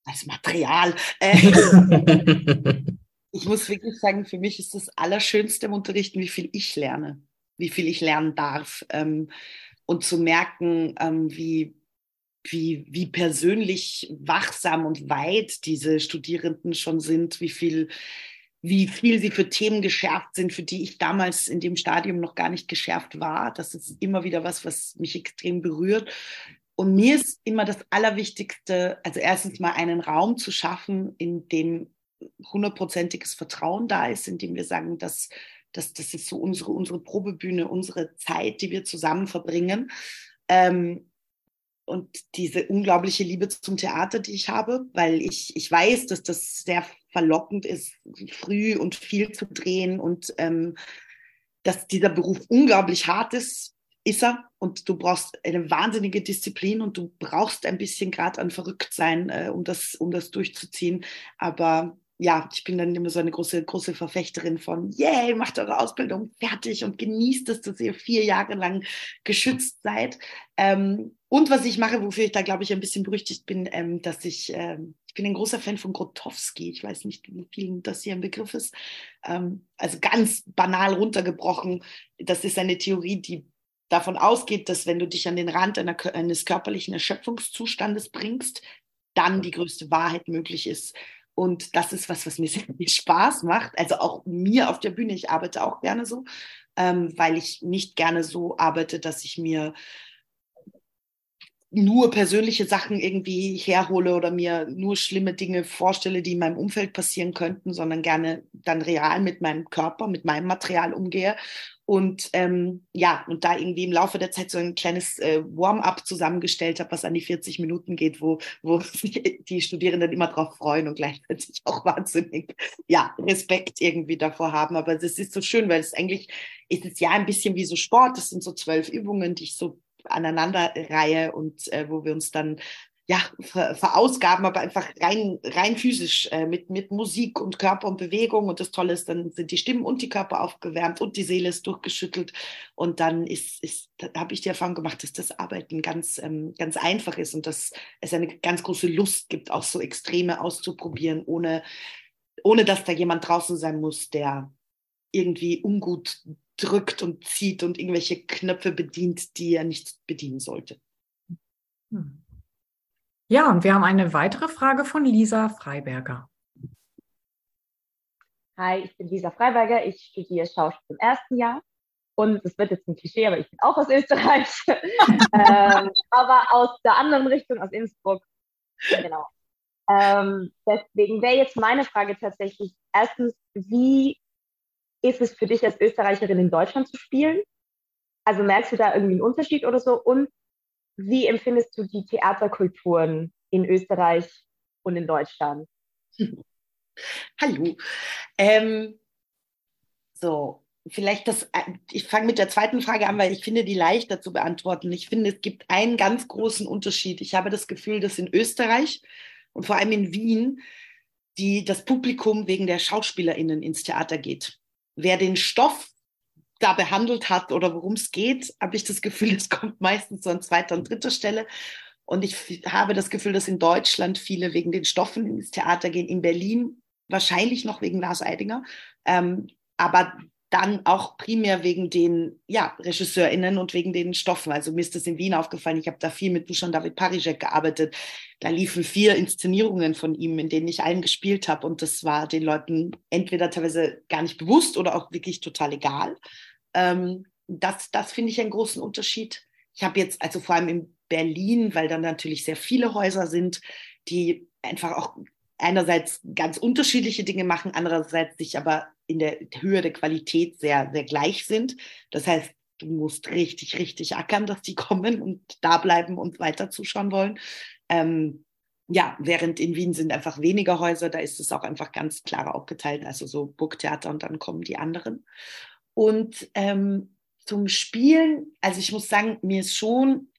S3: Als Material. Äh, ich muss wirklich sagen, für mich ist das Allerschönste im Unterrichten, wie viel ich lerne, wie viel ich lernen darf. Ähm, und zu merken, ähm, wie, wie, wie persönlich wachsam und weit diese Studierenden schon sind, wie viel, wie viel sie für Themen geschärft sind, für die ich damals in dem Stadium noch gar nicht geschärft war. Das ist immer wieder was, was mich extrem berührt. Und mir ist immer das Allerwichtigste, also erstens mal einen Raum zu schaffen, in dem hundertprozentiges Vertrauen da ist, indem wir sagen, dass, dass das ist so unsere, unsere Probebühne, unsere Zeit, die wir zusammen verbringen. Ähm, und diese unglaubliche Liebe zum Theater, die ich habe, weil ich, ich weiß, dass das sehr verlockend ist, früh und viel zu drehen und ähm, dass dieser Beruf unglaublich hart ist, ist er. Und du brauchst eine wahnsinnige Disziplin und du brauchst ein bisschen gerade an Verrücktsein, äh, um, das, um das durchzuziehen. Aber ja, ich bin dann immer so eine große, große Verfechterin von, yay, macht eure Ausbildung fertig und genießt es, dass ihr vier Jahre lang geschützt seid. Ähm, und was ich mache, wofür ich da, glaube ich, ein bisschen berüchtigt bin, ähm, dass ich, ähm, ich bin ein großer Fan von Grotowski. Ich weiß nicht, wie vielen das hier ein Begriff ist. Ähm, also ganz banal runtergebrochen. Das ist eine Theorie, die davon ausgeht, dass wenn du dich an den Rand einer, eines körperlichen Erschöpfungszustandes bringst, dann die größte Wahrheit möglich ist. Und das ist was, was mir sehr viel Spaß macht. Also auch mir auf der Bühne. Ich arbeite auch gerne so, ähm, weil ich nicht gerne so arbeite, dass ich mir nur persönliche Sachen irgendwie herhole oder mir nur schlimme Dinge vorstelle, die in meinem Umfeld passieren könnten, sondern gerne dann real mit meinem Körper, mit meinem Material umgehe und ähm, ja, und da irgendwie im Laufe der Zeit so ein kleines äh, Warm-up zusammengestellt habe, was an die 40 Minuten geht, wo, wo die Studierenden immer drauf freuen und gleichzeitig auch wahnsinnig, ja, Respekt irgendwie davor haben. Aber das ist so schön, weil es eigentlich ist es ja ein bisschen wie so Sport. Das sind so zwölf Übungen, die ich so aneinander reihe und äh, wo wir uns dann ja, ver verausgaben, aber einfach rein, rein physisch äh, mit, mit Musik und Körper und Bewegung. Und das Tolle ist, dann sind die Stimmen und die Körper aufgewärmt und die Seele ist durchgeschüttelt. Und dann ist, ist habe ich die Erfahrung gemacht, dass das Arbeiten ganz, ähm, ganz einfach ist und dass es eine ganz große Lust gibt, auch so Extreme auszuprobieren, ohne, ohne dass da jemand draußen sein muss, der irgendwie ungut drückt und zieht und irgendwelche Knöpfe bedient, die er nicht bedienen sollte.
S1: Hm. Ja, und wir haben eine weitere Frage von Lisa Freiberger.
S5: Hi, ich bin Lisa Freiberger. Ich studiere Schauspiel im ersten Jahr. Und es wird jetzt ein Klischee, aber ich bin auch aus Österreich. ähm, aber aus der anderen Richtung, aus Innsbruck. Genau. Ähm, deswegen wäre jetzt meine Frage tatsächlich erstens, wie ist es für dich als Österreicherin in Deutschland zu spielen? Also merkst du da irgendwie einen Unterschied oder so? Und wie empfindest du die Theaterkulturen in Österreich und in Deutschland?
S3: Hallo. Ähm, so, vielleicht das, äh, ich fange mit der zweiten Frage an, weil ich finde die leichter zu beantworten. Ich finde, es gibt einen ganz großen Unterschied. Ich habe das Gefühl, dass in Österreich und vor allem in Wien die, das Publikum wegen der SchauspielerInnen ins Theater geht. Wer den Stoff da behandelt hat oder worum es geht, habe ich das Gefühl, es kommt meistens so an zweiter und dritter Stelle. Und ich habe das Gefühl, dass in Deutschland viele wegen den Stoffen ins Theater gehen. In Berlin wahrscheinlich noch wegen Lars Eidinger. Ähm, aber dann auch primär wegen den ja, RegisseurInnen und wegen den Stoffen. Also mir ist das in Wien aufgefallen. Ich habe da viel mit Dusan David Parizek gearbeitet. Da liefen vier Inszenierungen von ihm, in denen ich allen gespielt habe. Und das war den Leuten entweder teilweise gar nicht bewusst oder auch wirklich total egal. Ähm, das das finde ich einen großen Unterschied. Ich habe jetzt, also vor allem in Berlin, weil da natürlich sehr viele Häuser sind, die einfach auch einerseits ganz unterschiedliche Dinge machen, andererseits sich aber in der Höhe der Qualität sehr, sehr gleich sind. Das heißt, du musst richtig, richtig ackern, dass die kommen und da bleiben und weiter zuschauen wollen. Ähm, ja, während in Wien sind einfach weniger Häuser, da ist es auch einfach ganz klar aufgeteilt, also so Burgtheater und dann kommen die anderen. Und ähm, zum Spielen, also ich muss sagen, mir ist schon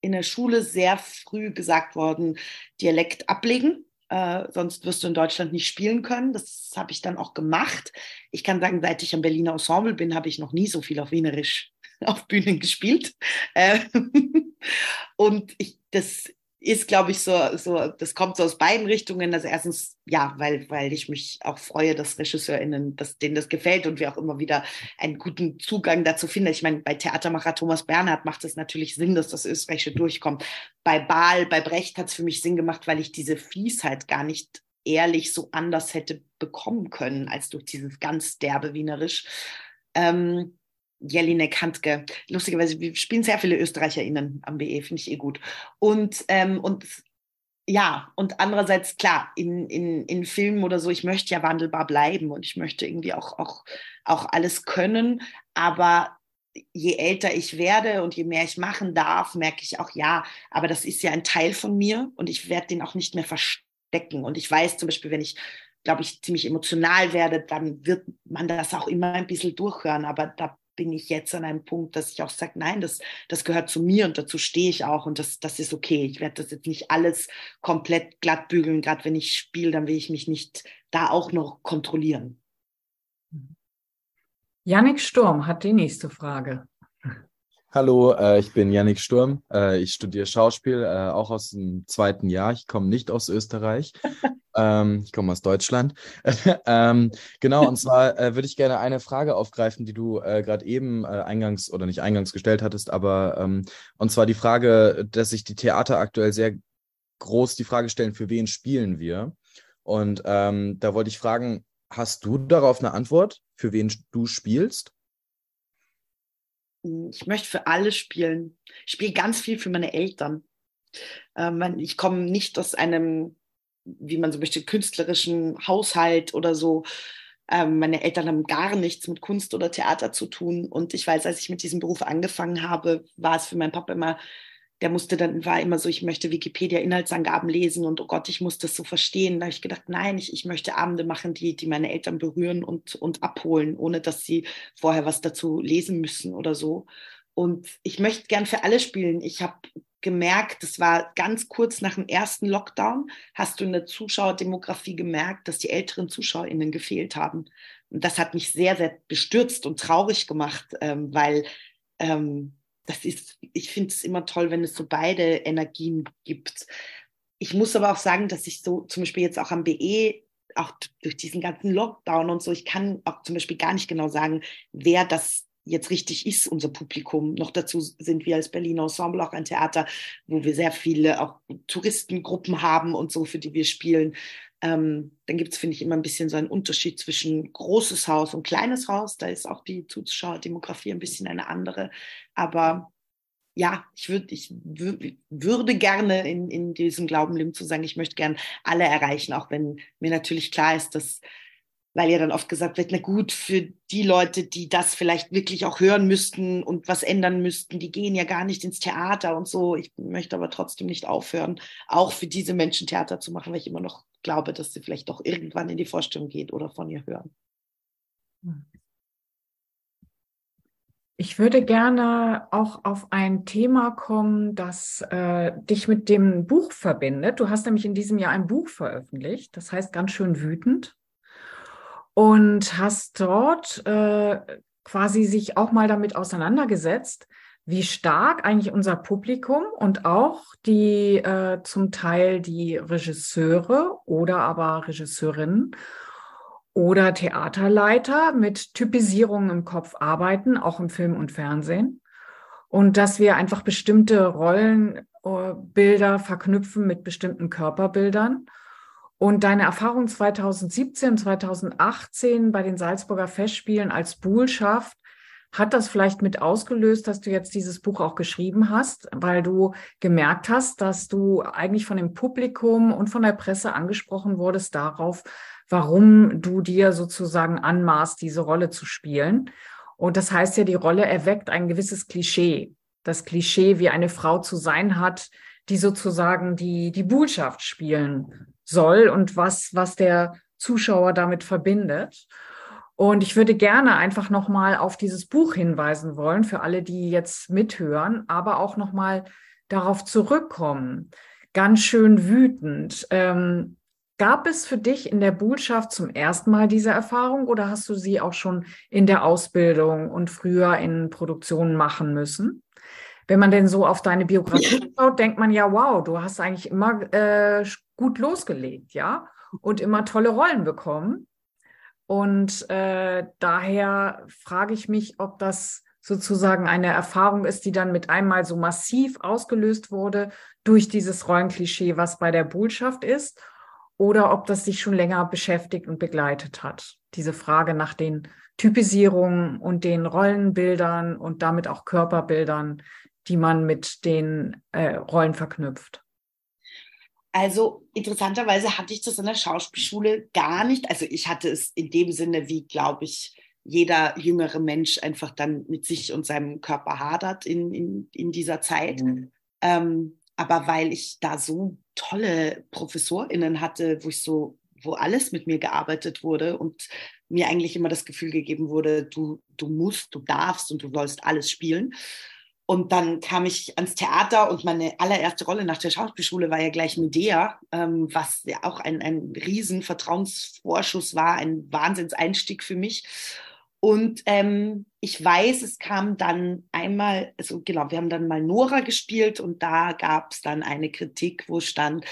S3: in der Schule sehr früh gesagt worden, Dialekt ablegen. Äh, sonst wirst du in Deutschland nicht spielen können. Das habe ich dann auch gemacht. Ich kann sagen, seit ich am Berliner Ensemble bin, habe ich noch nie so viel auf Wienerisch auf Bühnen gespielt. Äh, und ich, das ist, glaube ich, so, so, das kommt so aus beiden Richtungen. Also erstens, ja, weil, weil ich mich auch freue, dass RegisseurInnen, dass denen das gefällt und wir auch immer wieder einen guten Zugang dazu finden. Ich meine, bei Theatermacher Thomas Bernhard macht es natürlich Sinn, dass das Österreichische durchkommt. Bei Baal, bei Brecht hat es für mich Sinn gemacht, weil ich diese Fiesheit gar nicht ehrlich so anders hätte bekommen können, als durch dieses ganz derbe Wienerisch. Ähm, Jelinek Handke. Lustigerweise, wir spielen sehr viele ÖsterreicherInnen am BE, finde ich eh gut. Und, ähm, und ja, und andererseits, klar, in, in, in Filmen oder so, ich möchte ja wandelbar bleiben und ich möchte irgendwie auch, auch, auch alles können. Aber je älter ich werde und je mehr ich machen darf, merke ich auch, ja, aber das ist ja ein Teil von mir und ich werde den auch nicht mehr verstecken. Und ich weiß zum Beispiel, wenn ich glaube ich, ziemlich emotional werde, dann wird man das auch immer ein bisschen durchhören. Aber da bin ich jetzt an einem Punkt, dass ich auch sage, nein, das, das gehört zu mir und dazu stehe ich auch und das, das ist okay. Ich werde das jetzt nicht alles komplett glatt bügeln. Gerade wenn ich spiele, dann will ich mich nicht da auch noch kontrollieren.
S1: Yannick Sturm hat die nächste Frage.
S6: Hallo, äh, ich bin Yannick Sturm. Äh, ich studiere Schauspiel, äh, auch aus dem zweiten Jahr. Ich komme nicht aus Österreich. ähm, ich komme aus Deutschland. ähm, genau, und zwar äh, würde ich gerne eine Frage aufgreifen, die du äh, gerade eben äh, eingangs oder nicht eingangs gestellt hattest, aber ähm, und zwar die Frage, dass sich die Theater aktuell sehr groß die Frage stellen, für wen spielen wir? Und ähm, da wollte ich fragen, hast du darauf eine Antwort, für wen du spielst?
S3: Ich möchte für alle spielen. Ich spiele ganz viel für meine Eltern. Ähm, ich komme nicht aus einem, wie man so möchte, künstlerischen Haushalt oder so. Ähm, meine Eltern haben gar nichts mit Kunst oder Theater zu tun. Und ich weiß, als ich mit diesem Beruf angefangen habe, war es für meinen Papa immer der musste dann, war immer so, ich möchte Wikipedia-Inhaltsangaben lesen und oh Gott, ich muss das so verstehen. Da habe ich gedacht, nein, ich, ich möchte Abende machen, die, die meine Eltern berühren und, und abholen, ohne dass sie vorher was dazu lesen müssen oder so. Und ich möchte gern für alle spielen. Ich habe gemerkt, das war ganz kurz nach dem ersten Lockdown, hast du in der Zuschauerdemografie gemerkt, dass die älteren ZuschauerInnen gefehlt haben. Und das hat mich sehr, sehr bestürzt und traurig gemacht, ähm, weil ähm, das ist, ich finde es immer toll, wenn es so beide Energien gibt. Ich muss aber auch sagen, dass ich so zum Beispiel jetzt auch am BE, auch durch diesen ganzen Lockdown und so, ich kann auch zum Beispiel gar nicht genau sagen, wer das jetzt richtig ist, unser Publikum. Noch dazu sind wir als Berliner Ensemble auch ein Theater, wo wir sehr viele auch Touristengruppen haben und so, für die wir spielen. Ähm, dann gibt es, finde ich, immer ein bisschen so einen Unterschied zwischen großes Haus und kleines Haus. Da ist auch die Zuschauerdemografie ein bisschen eine andere. Aber ja, ich, würd, ich würde gerne in, in diesem Glauben leben zu sagen, ich möchte gerne alle erreichen, auch wenn mir natürlich klar ist, dass weil ja dann oft gesagt wird, na gut, für die Leute, die das vielleicht wirklich auch hören müssten und was ändern müssten, die gehen ja gar nicht ins Theater und so. Ich möchte aber trotzdem nicht aufhören, auch für diese Menschen Theater zu machen, weil ich immer noch glaube, dass sie vielleicht doch irgendwann in die Vorstellung geht oder von ihr hören.
S1: Ich würde gerne auch auf ein Thema kommen, das äh, dich mit dem Buch verbindet. Du hast nämlich in diesem Jahr ein Buch veröffentlicht, das heißt ganz schön wütend und hast dort äh, quasi sich auch mal damit auseinandergesetzt, wie stark eigentlich unser Publikum und auch die äh, zum Teil die Regisseure oder aber Regisseurinnen oder Theaterleiter mit Typisierungen im Kopf arbeiten, auch im Film und Fernsehen. Und dass wir einfach bestimmte Rollenbilder verknüpfen mit bestimmten Körperbildern und deine Erfahrung 2017, 2018 bei den Salzburger Festspielen als Buhlschaft, hat das vielleicht mit ausgelöst, dass du jetzt dieses Buch auch geschrieben hast, weil du gemerkt hast, dass du eigentlich von dem Publikum und von der Presse angesprochen wurdest darauf, warum du dir sozusagen anmaßt, diese Rolle zu spielen. Und das heißt ja, die Rolle erweckt ein gewisses Klischee. Das Klischee, wie eine Frau zu sein hat, die sozusagen die, die Buhlschaft spielen soll und was, was der Zuschauer damit verbindet. Und ich würde gerne einfach nochmal auf dieses Buch hinweisen wollen, für alle, die jetzt mithören, aber auch nochmal darauf zurückkommen. Ganz schön wütend. Ähm, gab es für dich in der Buhlschaft zum ersten Mal diese Erfahrung oder hast du sie auch schon in der Ausbildung und früher in Produktionen machen müssen? wenn man denn so auf deine Biografie schaut, denkt man ja, wow, du hast eigentlich immer äh, gut losgelegt, ja, und immer tolle Rollen bekommen. Und äh, daher frage ich mich, ob das sozusagen eine Erfahrung ist, die dann mit einmal so massiv ausgelöst wurde durch dieses Rollenklischee, was bei der Bullschaft ist, oder ob das sich schon länger beschäftigt und begleitet hat. Diese Frage nach den Typisierungen und den Rollenbildern und damit auch Körperbildern, die man mit den äh, Rollen verknüpft?
S3: Also interessanterweise hatte ich das in der Schauspielschule gar nicht. Also ich hatte es in dem Sinne, wie glaube ich, jeder jüngere Mensch einfach dann mit sich und seinem Körper hadert in, in, in dieser Zeit. Mhm. Ähm, aber weil ich da so tolle ProfessorInnen hatte, wo ich so, wo alles mit mir gearbeitet wurde und mir eigentlich immer das Gefühl gegeben wurde, du, du musst, du darfst und du sollst alles spielen. Und dann kam ich ans Theater und meine allererste Rolle nach der Schauspielschule war ja gleich Medea, ähm, was ja auch ein, ein riesen Vertrauensvorschuss war, ein Wahnsinnseinstieg für mich. Und ähm, ich weiß, es kam dann einmal, also genau, wir haben dann mal Nora gespielt und da gab es dann eine Kritik, wo stand,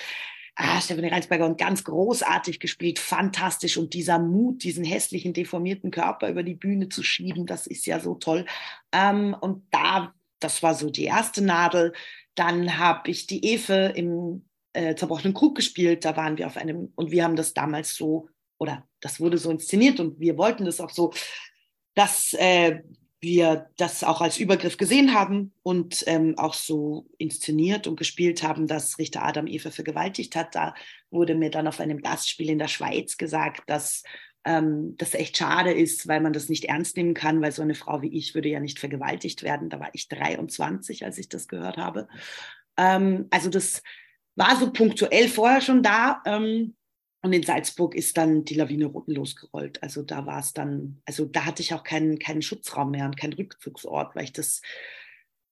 S3: ah, Stefanie Reinsberger und ganz großartig gespielt, fantastisch. Und dieser Mut, diesen hässlichen, deformierten Körper über die Bühne zu schieben, das ist ja so toll. Ähm, und da das war so die erste Nadel. Dann habe ich die Efe im äh, zerbrochenen Krug gespielt. Da waren wir auf einem, und wir haben das damals so, oder das wurde so inszeniert und wir wollten das auch so, dass äh, wir das auch als Übergriff gesehen haben und ähm, auch so inszeniert und gespielt haben, dass Richter Adam Eva vergewaltigt hat. Da wurde mir dann auf einem Gastspiel in der Schweiz gesagt, dass ähm, das echt schade ist, weil man das nicht ernst nehmen kann, weil so eine Frau wie ich würde ja nicht vergewaltigt werden. Da war ich 23, als ich das gehört habe. Ähm, also das war so punktuell vorher schon da. Ähm, und in Salzburg ist dann die Lawine Roten losgerollt. Also da war es dann, also da hatte ich auch keinen, keinen Schutzraum mehr und keinen Rückzugsort, weil ich das,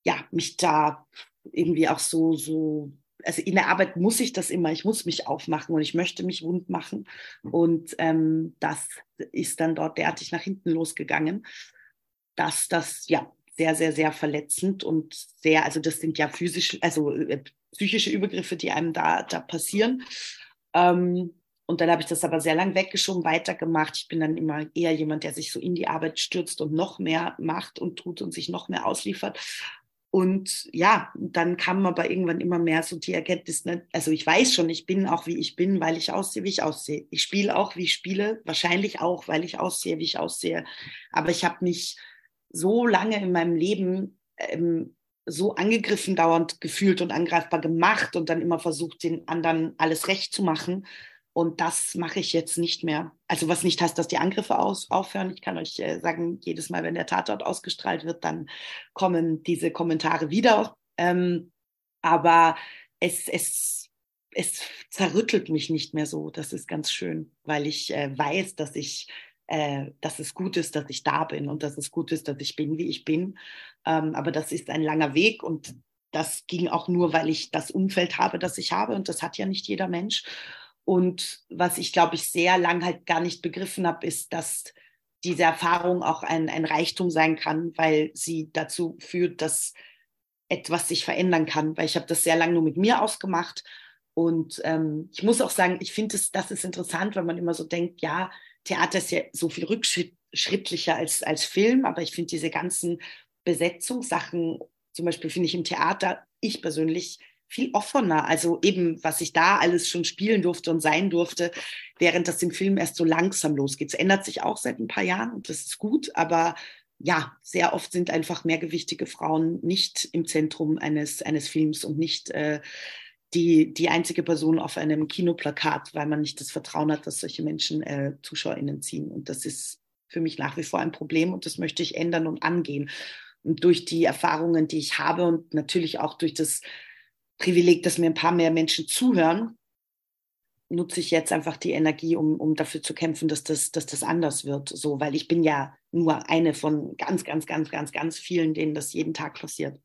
S3: ja, mich da irgendwie auch so, so also in der Arbeit muss ich das immer, ich muss mich aufmachen und ich möchte mich wund machen. Und ähm, das ist dann dort derartig nach hinten losgegangen, dass das ja sehr, sehr, sehr verletzend und sehr, also das sind ja physisch, also äh, psychische Übergriffe, die einem da, da passieren. Ähm, und dann habe ich das aber sehr lang weggeschoben, weitergemacht. Ich bin dann immer eher jemand, der sich so in die Arbeit stürzt und noch mehr macht und tut und sich noch mehr ausliefert. Und ja, dann kam aber irgendwann immer mehr so die Erkenntnis, ne? also ich weiß schon, ich bin auch wie ich bin, weil ich aussehe, wie ich aussehe. Ich spiele auch, wie ich spiele, wahrscheinlich auch, weil ich aussehe, wie ich aussehe. Aber ich habe mich so lange in meinem Leben ähm, so angegriffen dauernd gefühlt und angreifbar gemacht und dann immer versucht, den anderen alles recht zu machen, Und das mache ich jetzt nicht mehr. Also was nicht heißt, dass die Angriffe aus, aufhören. Ich kann euch äh, sagen, jedes Mal, wenn der Tatort ausgestrahlt wird, dann kommen diese Kommentare wieder. Ähm, aber es, es, es zerrüttelt mich nicht mehr so. Das ist ganz schön, weil ich äh, weiß, dass ich äh, dass es gut ist, dass ich da bin und dass es gut ist, dass ich bin, wie ich bin. Ähm, aber das ist ein langer Weg und das ging auch nur, weil ich das Umfeld habe, das ich habe und das hat ja nicht jeder Mensch. Und was ich, glaube ich, sehr lang halt gar nicht begriffen habe, ist, dass diese Erfahrung auch ein, ein Reichtum sein kann, weil sie dazu führt, dass etwas sich verändern kann. Weil ich habe das sehr lange nur mit mir ausgemacht. Und ähm, ich muss auch sagen, ich finde, das ist interessant, weil man immer so denkt, ja, Theater ist ja so viel rückschrittlicher als, als Film, aber ich finde diese ganzen Besetzungssachen, zum Beispiel finde ich im Theater, ich persönlich viel offener. Also eben, was ich da alles schon spielen durfte und sein durfte, während das im Film erst so langsam losgeht. Es ändert sich auch seit ein paar Jahren und das ist gut, aber ja, sehr oft sind einfach mehrgewichtige Frauen nicht im Zentrum eines, eines Films und nicht äh, die, die einzige Person auf einem Kinoplakat, weil man nicht das Vertrauen hat, dass solche Menschen äh, ZuschauerInnen ziehen. Und das ist für mich nach wie vor ein Problem und das möchte ich ändern und angehen. Und durch die Erfahrungen, die ich habe und natürlich auch durch das Privileg, dass mir ein paar mehr Menschen zuhören, nutze ich jetzt einfach die Energie, um, um dafür zu kämpfen, dass das, dass das anders wird. So, weil ich bin ja nur eine von ganz, ganz, ganz, ganz, ganz vielen, denen das jeden Tag passiert.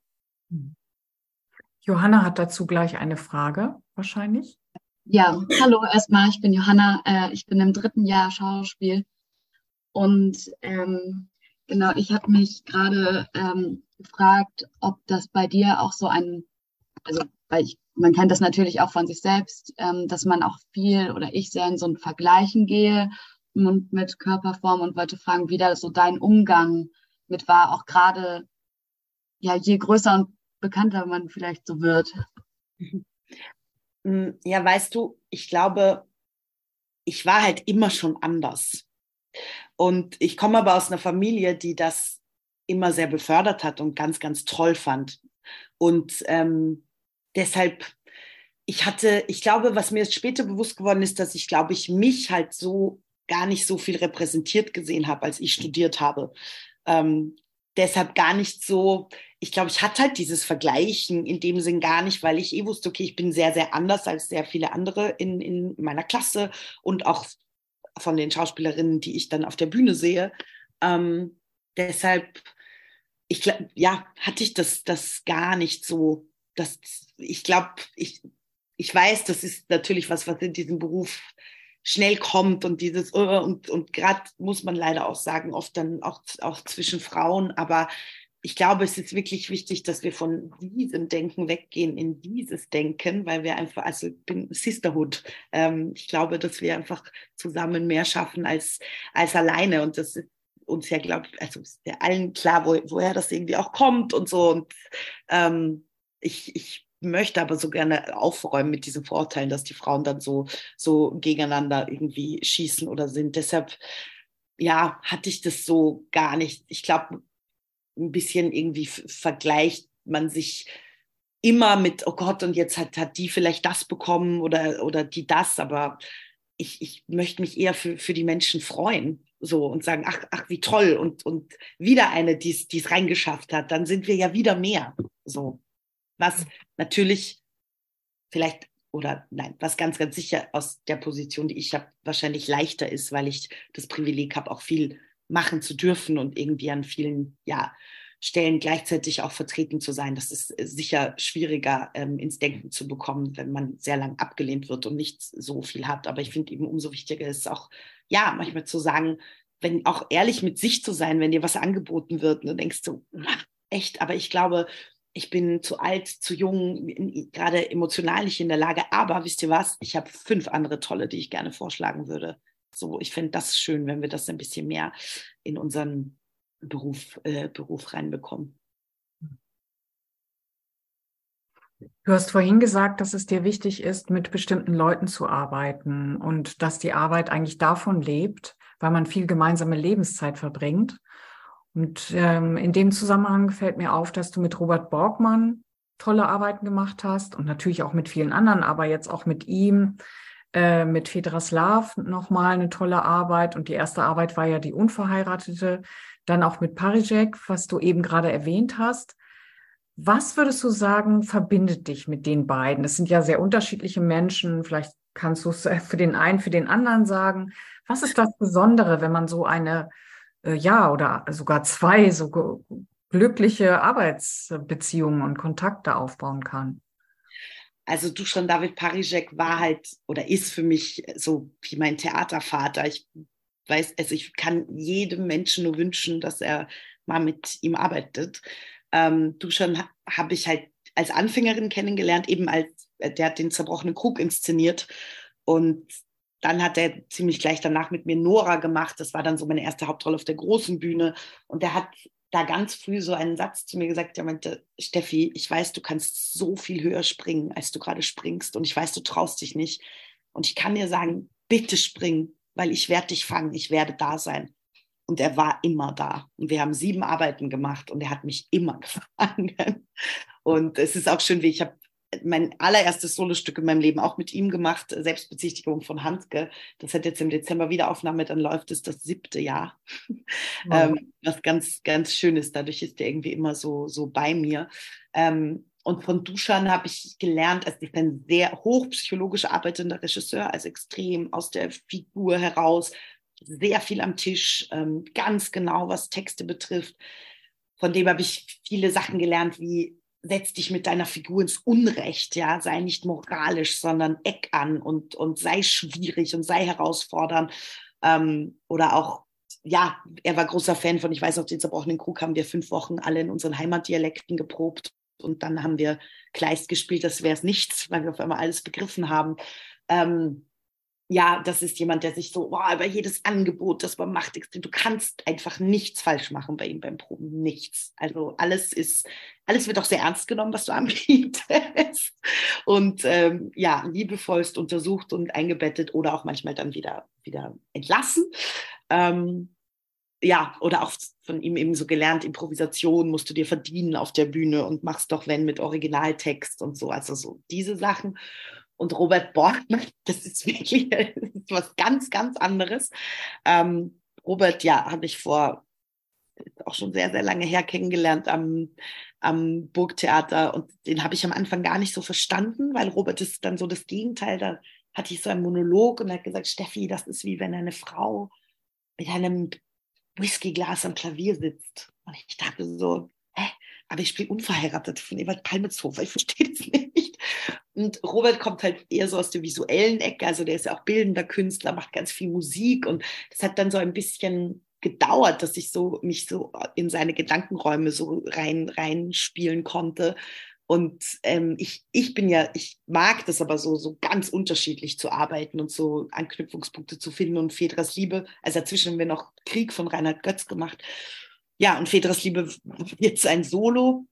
S1: Johanna hat dazu gleich eine Frage, wahrscheinlich.
S7: Ja, hallo erstmal, ich bin Johanna, äh, ich bin im dritten Jahr Schauspiel und ähm, genau, ich habe mich gerade ähm, gefragt, ob das bei dir auch so ein, also weil ich, man kennt das natürlich auch von sich selbst, ähm, dass man auch viel oder ich sehr in so ein Vergleichen gehe und mit Körperform und wollte fragen, wie da so dein Umgang mit war, auch gerade ja, je größer und bekannter man vielleicht so wird.
S3: Mm, ja, weißt du, ich glaube, ich war halt immer schon anders. Und ich komme aber aus einer Familie, die das immer sehr befördert hat und ganz, ganz toll fand. Und ähm, deshalb, ich hatte, ich glaube, was mir jetzt später bewusst geworden ist, dass ich, glaube ich, mich halt so gar nicht so viel repräsentiert gesehen habe, als ich studiert habe. Ähm, deshalb gar nicht so, ich glaube, ich hatte halt dieses Vergleichen in dem Sinn gar nicht, weil ich eh wusste, okay, ich bin sehr, sehr anders als sehr viele andere in, in meiner Klasse und auch von den Schauspielerinnen, die ich dann auf der Bühne sehe. Ähm, deshalb, ich glaube, ja, hatte ich das, das gar nicht so das, ich glaube, ich, ich weiß, das ist natürlich was, was in diesem Beruf schnell kommt und dieses, uh, und, und gerade muss man leider auch sagen, oft dann auch, auch zwischen Frauen, aber ich glaube, es ist wirklich wichtig, dass wir von diesem Denken weggehen in dieses Denken, weil wir einfach, also bin Sisterhood. Ähm, ich glaube, dass wir einfach zusammen mehr schaffen als, als alleine. Und das ist uns ja, glaube ich, also ist ja allen klar, wo, woher das irgendwie auch kommt und so. Und ähm, ich, ich möchte aber so gerne aufräumen mit diesen Vorurteilen, dass die Frauen dann so, so gegeneinander irgendwie schießen oder sind. Deshalb, ja, hatte ich das so gar nicht. Ich glaube, ein bisschen irgendwie vergleicht man sich immer mit, oh Gott, und jetzt hat, hat die vielleicht das bekommen oder, oder die das, aber ich, ich möchte mich eher für, für die Menschen freuen so und sagen, ach, ach, wie toll und, und wieder eine, die es reingeschafft hat, dann sind wir ja wieder mehr. So was natürlich vielleicht oder nein, was ganz, ganz sicher aus der Position, die ich habe, wahrscheinlich leichter ist, weil ich das Privileg habe, auch viel machen zu dürfen und irgendwie an vielen ja, Stellen gleichzeitig auch vertreten zu sein. Das ist sicher schwieriger ähm, ins Denken zu bekommen, wenn man sehr lang abgelehnt wird und nicht so viel hat. Aber ich finde eben umso wichtiger ist auch, ja, manchmal zu sagen, wenn auch ehrlich mit sich zu sein, wenn dir was angeboten wird und du denkst so, echt, aber ich glaube, ich bin zu alt, zu jung, gerade emotional nicht in der Lage. Aber wisst ihr was? Ich habe fünf andere tolle, die ich gerne vorschlagen würde. So, ich finde das schön, wenn wir das ein bisschen mehr in unseren Beruf, äh, Beruf reinbekommen.
S1: Du hast vorhin gesagt, dass es dir wichtig ist, mit bestimmten Leuten zu arbeiten und dass die Arbeit eigentlich davon lebt, weil man viel gemeinsame Lebenszeit verbringt. Und ähm, in dem Zusammenhang fällt mir auf, dass du mit Robert Borgmann tolle Arbeiten gemacht hast und natürlich auch mit vielen anderen, aber jetzt auch mit ihm äh, mit Fedra Slav nochmal eine tolle Arbeit. Und die erste Arbeit war ja die Unverheiratete. Dann auch mit Parijek, was du eben gerade erwähnt hast. Was würdest du sagen, verbindet dich mit den beiden? Das sind ja sehr unterschiedliche Menschen. Vielleicht kannst du es für den einen, für den anderen sagen. Was ist das Besondere, wenn man so eine, äh, ja, oder sogar zwei so glückliche Arbeitsbeziehungen und Kontakte aufbauen kann?
S3: Also Duschan David Parijek war halt oder ist für mich so wie mein Theatervater. Ich weiß, also ich kann jedem Menschen nur wünschen, dass er mal mit ihm arbeitet. Ähm, Duschan habe ich halt als Anfängerin kennengelernt, eben als der hat den zerbrochenen Krug inszeniert und dann hat er ziemlich gleich danach mit mir Nora gemacht. Das war dann so meine erste Hauptrolle auf der großen Bühne. Und er hat da ganz früh so einen Satz zu mir gesagt, der meinte, Steffi, ich weiß, du kannst so viel höher springen, als du gerade springst. Und ich weiß, du traust dich nicht. Und ich kann dir sagen, bitte spring, weil ich werde dich fangen, ich werde da sein. Und er war immer da. Und wir haben sieben Arbeiten gemacht und er hat mich immer gefangen. Und es ist auch schön, wie ich habe mein allererstes Solostück in meinem Leben auch mit ihm gemacht, Selbstbezichtigung von Handke. Das hat jetzt im Dezember Wiederaufnahme, dann läuft es das siebte Jahr. Wow. Ähm, was ganz, ganz schön ist. Dadurch ist er irgendwie immer so, so bei mir. Ähm, und von Duschan habe ich gelernt, also ich bin ein sehr hochpsychologisch arbeitender Regisseur, also extrem aus der Figur heraus, sehr viel am Tisch, ähm, ganz genau, was Texte betrifft. Von dem habe ich viele Sachen gelernt, wie setz dich mit deiner Figur ins Unrecht, ja, sei nicht moralisch, sondern eck an und, und sei schwierig und sei herausfordernd. Ähm, oder auch, ja, er war großer Fan von, ich weiß, auf den zerbrochenen Krug haben wir fünf Wochen alle in unseren Heimatdialekten geprobt und dann haben wir Kleist gespielt, das wäre es nichts, weil wir auf einmal alles begriffen haben. Ähm, ja, das ist jemand, der sich so boah, über jedes Angebot, das man macht, du kannst einfach nichts falsch machen bei ihm beim Proben, nichts. Also alles ist, alles wird auch sehr ernst genommen, was du anbietest und ähm, ja, liebevollst untersucht und eingebettet oder auch manchmal dann wieder wieder entlassen. Ähm, ja, oder auch von ihm eben so gelernt, Improvisation musst du dir verdienen auf der Bühne und machst doch wenn mit Originaltext und so, also so diese Sachen und Robert Borgmann, das ist wirklich was ganz, ganz anderes. Ähm, Robert, ja, habe ich vor auch schon sehr, sehr lange her kennengelernt am, am Burgtheater und den habe ich am Anfang gar nicht so verstanden, weil Robert ist dann so das Gegenteil. Da hatte ich so einen Monolog und er hat gesagt, Steffi, das ist wie wenn eine Frau mit einem Whiskyglas am Klavier sitzt. Und ich dachte so, hä? Aber ich spiele unverheiratet von Ewald Palmitzhofer, ich verstehe das nicht. Und Robert kommt halt eher so aus der visuellen Ecke, also der ist ja auch bildender Künstler, macht ganz viel Musik und das hat dann so ein bisschen gedauert, dass ich so mich so in seine Gedankenräume so rein reinspielen konnte. Und ähm, ich, ich bin ja, ich mag das aber so, so ganz unterschiedlich zu arbeiten und so Anknüpfungspunkte zu finden. Und Fedras Liebe, also dazwischen haben wir noch Krieg von Reinhard Götz gemacht. Ja, und Fedras Liebe jetzt ein Solo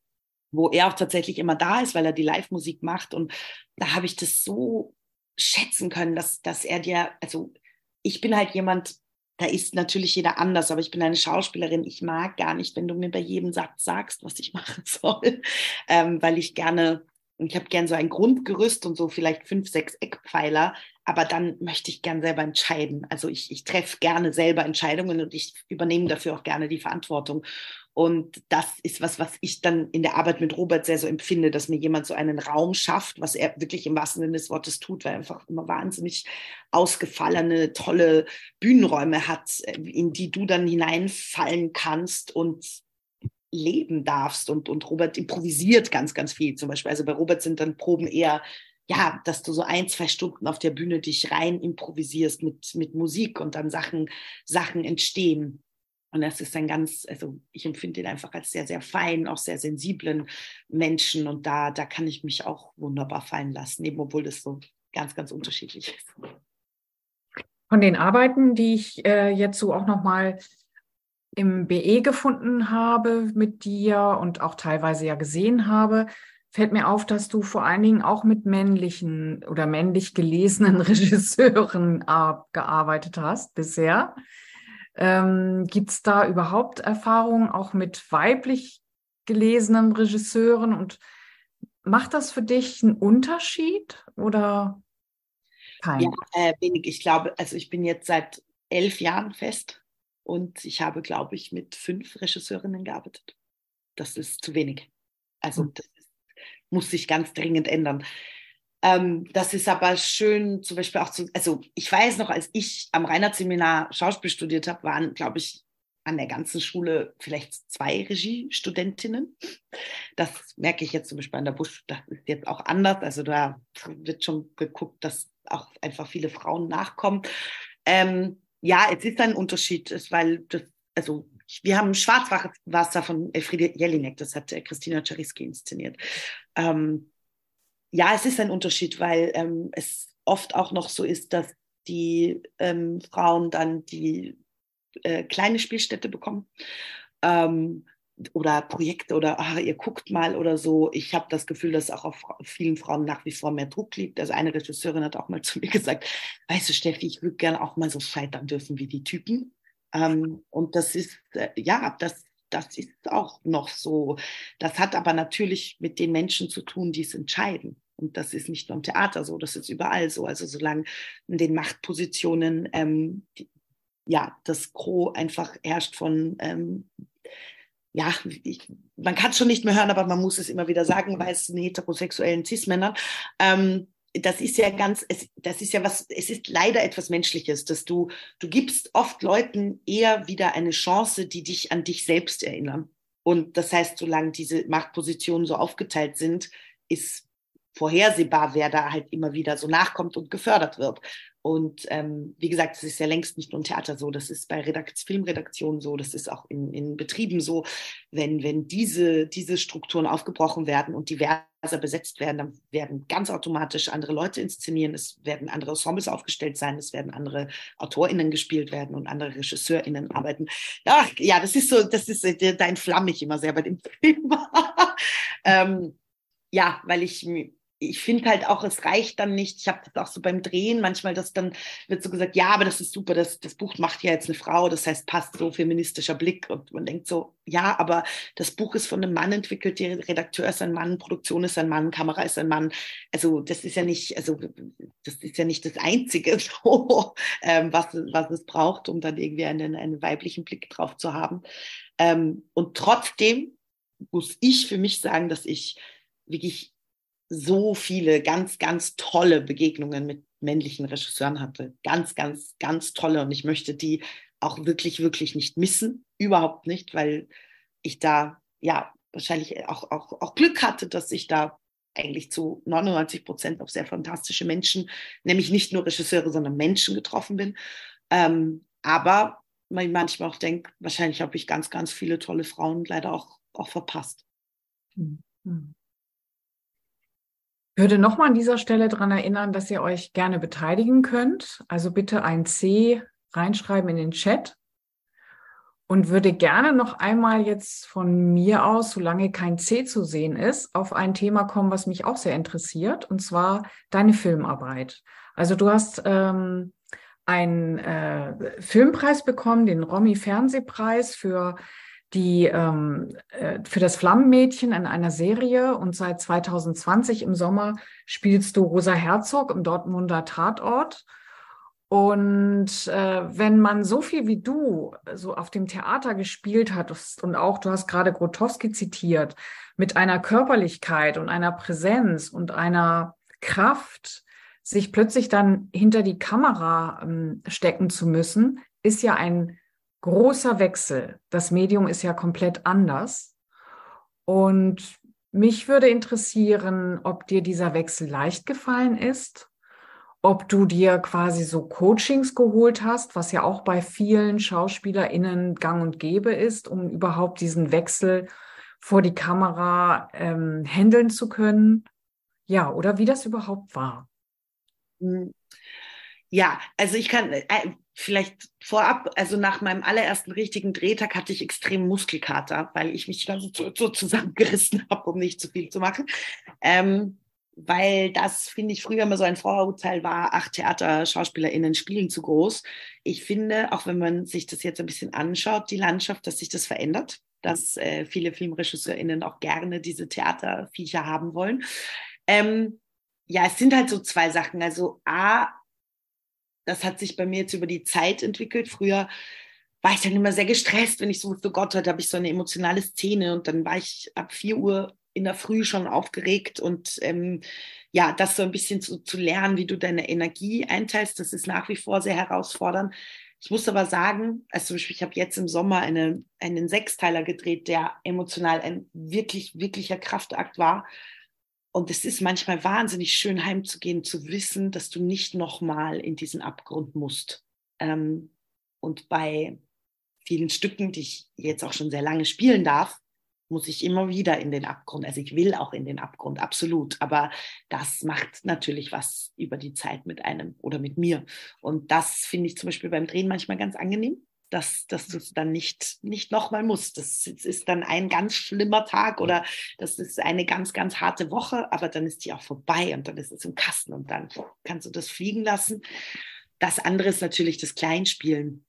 S3: wo er auch tatsächlich immer da ist, weil er die Live-Musik macht. Und da habe ich das so schätzen können, dass, dass er dir, also ich bin halt jemand, da ist natürlich jeder anders, aber ich bin eine Schauspielerin. Ich mag gar nicht, wenn du mir bei jedem Satz sagst, was ich machen soll, ähm, weil ich gerne, ich habe gern so ein Grundgerüst und so vielleicht fünf, sechs Eckpfeiler, aber dann möchte ich gern selber entscheiden. Also ich, ich treffe gerne selber Entscheidungen und ich übernehme dafür auch gerne die Verantwortung. Und das ist was, was ich dann in der Arbeit mit Robert sehr so empfinde, dass mir jemand so einen Raum schafft, was er wirklich im wahrsten Sinne des Wortes tut, weil er einfach immer wahnsinnig ausgefallene, tolle Bühnenräume hat, in die du dann hineinfallen kannst und leben darfst. Und, und Robert improvisiert ganz, ganz viel. Zum Beispiel, also bei Robert sind dann Proben eher ja, dass du so ein, zwei Stunden auf der Bühne dich rein improvisierst mit, mit Musik und dann Sachen, Sachen entstehen. Und das ist ein ganz, also ich empfinde ihn einfach als sehr, sehr fein, auch sehr sensiblen Menschen. Und da, da kann ich mich auch wunderbar fallen lassen, eben obwohl das so ganz, ganz unterschiedlich ist.
S1: Von den Arbeiten, die ich äh, jetzt so auch nochmal im BE gefunden habe mit dir und auch teilweise ja gesehen habe, fällt mir auf, dass du vor allen Dingen auch mit männlichen oder männlich gelesenen Regisseuren äh, gearbeitet hast bisher. Ähm, Gibt es da überhaupt Erfahrungen auch mit weiblich gelesenen Regisseuren und macht das für dich einen Unterschied oder?
S3: Kein. Ja, äh, wenig. Ich glaube, also ich bin jetzt seit elf Jahren fest und ich habe, glaube ich, mit fünf Regisseurinnen gearbeitet. Das ist zu wenig. Also hm. das muss sich ganz dringend ändern. Ähm, das ist aber schön, zum Beispiel auch zu, also ich weiß noch, als ich am Reinhardt-Seminar Schauspiel studiert habe, waren, glaube ich, an der ganzen Schule vielleicht zwei Regiestudentinnen. Das merke ich jetzt zum Beispiel an der Busch, das ist jetzt auch anders. Also da wird schon geguckt, dass auch einfach viele Frauen nachkommen. Ähm, ja, es ist ein Unterschied, weil das, also wir haben Schwarzwasser von Elfriede Jelinek, das hat äh, Christina Czariski inszeniert. Ähm, ja, es ist ein Unterschied, weil ähm, es oft auch noch so ist, dass die ähm, Frauen dann die äh, kleine Spielstätte bekommen. Ähm, oder Projekte oder ah, ihr guckt mal oder so. Ich habe das Gefühl, dass auch auf vielen Frauen nach wie vor mehr Druck liegt. Also eine Regisseurin hat auch mal zu mir gesagt, weißt du, Steffi, ich würde gerne auch mal so scheitern dürfen wie die Typen. Ähm, und das ist, äh, ja, das, das ist auch noch so. Das hat aber natürlich mit den Menschen zu tun, die es entscheiden. Und das ist nicht nur im Theater so, das ist überall so. Also solange in den Machtpositionen ähm, die, ja das Gros einfach herrscht von ähm, ja, ich, man kann es schon nicht mehr hören, aber man muss es immer wieder sagen, weißen heterosexuellen Cis-Männern. Ähm, das ist ja ganz, es, das ist ja was, es ist leider etwas Menschliches, dass du, du gibst oft Leuten eher wieder eine Chance, die dich an dich selbst erinnern. Und das heißt, solange diese Machtpositionen so aufgeteilt sind, ist vorhersehbar, wer da halt immer wieder so nachkommt und gefördert wird. Und ähm, wie gesagt, es ist ja längst nicht nur im Theater so, das ist bei Redakt Filmredaktionen so, das ist auch in, in Betrieben so. Wenn, wenn diese, diese Strukturen aufgebrochen werden und diverser besetzt werden, dann werden ganz automatisch andere Leute inszenieren, es werden andere Ensembles aufgestellt sein, es werden andere AutorInnen gespielt werden und andere RegisseurInnen arbeiten. Ach, ja, das ist so, das ist, da entflamme ich immer sehr bei dem Film. ähm, ja, weil ich ich finde halt auch, es reicht dann nicht. Ich habe das auch so beim Drehen manchmal, dass dann wird so gesagt, ja, aber das ist super, das, das Buch macht ja jetzt eine Frau, das heißt, passt so feministischer Blick. Und man denkt so, ja, aber das Buch ist von einem Mann entwickelt, der Redakteur ist ein Mann, Produktion ist ein Mann, Kamera ist ein Mann. Also das ist ja nicht, also das ist ja nicht das Einzige, so, ähm, was, was es braucht, um dann irgendwie einen, einen weiblichen Blick drauf zu haben. Ähm, und trotzdem muss ich für mich sagen, dass ich wirklich so viele ganz, ganz tolle Begegnungen mit männlichen Regisseuren hatte. Ganz, ganz, ganz tolle. Und ich möchte die auch wirklich, wirklich nicht missen. Überhaupt nicht, weil ich da ja wahrscheinlich auch, auch, auch Glück hatte, dass ich da eigentlich zu 99 Prozent auf sehr fantastische Menschen, nämlich nicht nur Regisseure, sondern Menschen getroffen bin. Ähm, aber man manchmal auch denkt, wahrscheinlich habe ich ganz, ganz viele tolle Frauen leider auch, auch verpasst. Mhm
S1: würde nochmal an dieser Stelle daran erinnern, dass ihr euch gerne beteiligen könnt. Also bitte ein C reinschreiben in den Chat. Und würde gerne noch einmal jetzt von mir aus, solange kein C zu sehen ist, auf ein Thema kommen, was mich auch sehr interessiert, und zwar deine Filmarbeit. Also du hast ähm, einen äh, Filmpreis bekommen, den Romy Fernsehpreis für die ähm, äh, für das Flammenmädchen in einer Serie und seit 2020 im Sommer spielst du Rosa Herzog im Dortmunder Tatort. Und äh, wenn man so viel wie du so auf dem Theater gespielt hat und auch, du hast gerade Grotowski zitiert, mit einer Körperlichkeit und einer Präsenz und einer Kraft, sich plötzlich dann hinter die Kamera ähm, stecken zu müssen, ist ja ein großer Wechsel. Das Medium ist ja komplett anders. Und mich würde interessieren, ob dir dieser Wechsel leicht gefallen ist, ob du dir quasi so Coachings geholt hast, was ja auch bei vielen SchauspielerInnen gang und gäbe ist, um überhaupt diesen Wechsel vor die Kamera ähm, handeln zu können. Ja, oder wie das überhaupt war.
S3: Hm. Ja, also ich kann, äh, vielleicht vorab, also nach meinem allerersten richtigen Drehtag hatte ich extrem Muskelkater, weil ich mich dann so, so zusammengerissen habe, um nicht zu viel zu machen. Ähm, weil das, finde ich, früher immer so ein Vorurteil war, ach, Theater, SchauspielerInnen spielen zu groß. Ich finde, auch wenn man sich das jetzt ein bisschen anschaut, die Landschaft, dass sich das verändert, dass äh, viele FilmregisseurInnen auch gerne diese Theaterviecher haben wollen. Ähm, ja, es sind halt so zwei Sachen. Also A, das hat sich bei mir jetzt über die Zeit entwickelt. Früher war ich dann immer sehr gestresst, wenn ich so wusste, Gott, heute habe ich so eine emotionale Szene und dann war ich ab 4 Uhr in der Früh schon aufgeregt und ähm, ja, das so ein bisschen zu, zu lernen, wie du deine Energie einteilst, das ist nach wie vor sehr herausfordernd. Ich muss aber sagen, also ich habe jetzt im Sommer eine, einen Sechsteiler gedreht, der emotional ein wirklich, wirklicher Kraftakt war. Und es ist manchmal wahnsinnig schön, heimzugehen, zu wissen, dass du nicht nochmal in diesen Abgrund musst. Ähm, und bei vielen Stücken, die ich jetzt auch schon sehr lange spielen darf, muss ich immer wieder in den Abgrund. Also ich will auch in den Abgrund, absolut. Aber das macht natürlich was über die Zeit mit einem oder mit mir. Und das finde ich zum Beispiel beim Drehen manchmal ganz angenehm, dass, dass du es dann nicht, nicht nochmal musst. Das ist dann ein ganz schlimmer Tag oder das ist eine ganz, ganz harte Woche, aber dann ist die auch vorbei und dann ist es im Kasten und dann kannst du das fliegen lassen. Das andere ist natürlich das Kleinspielen.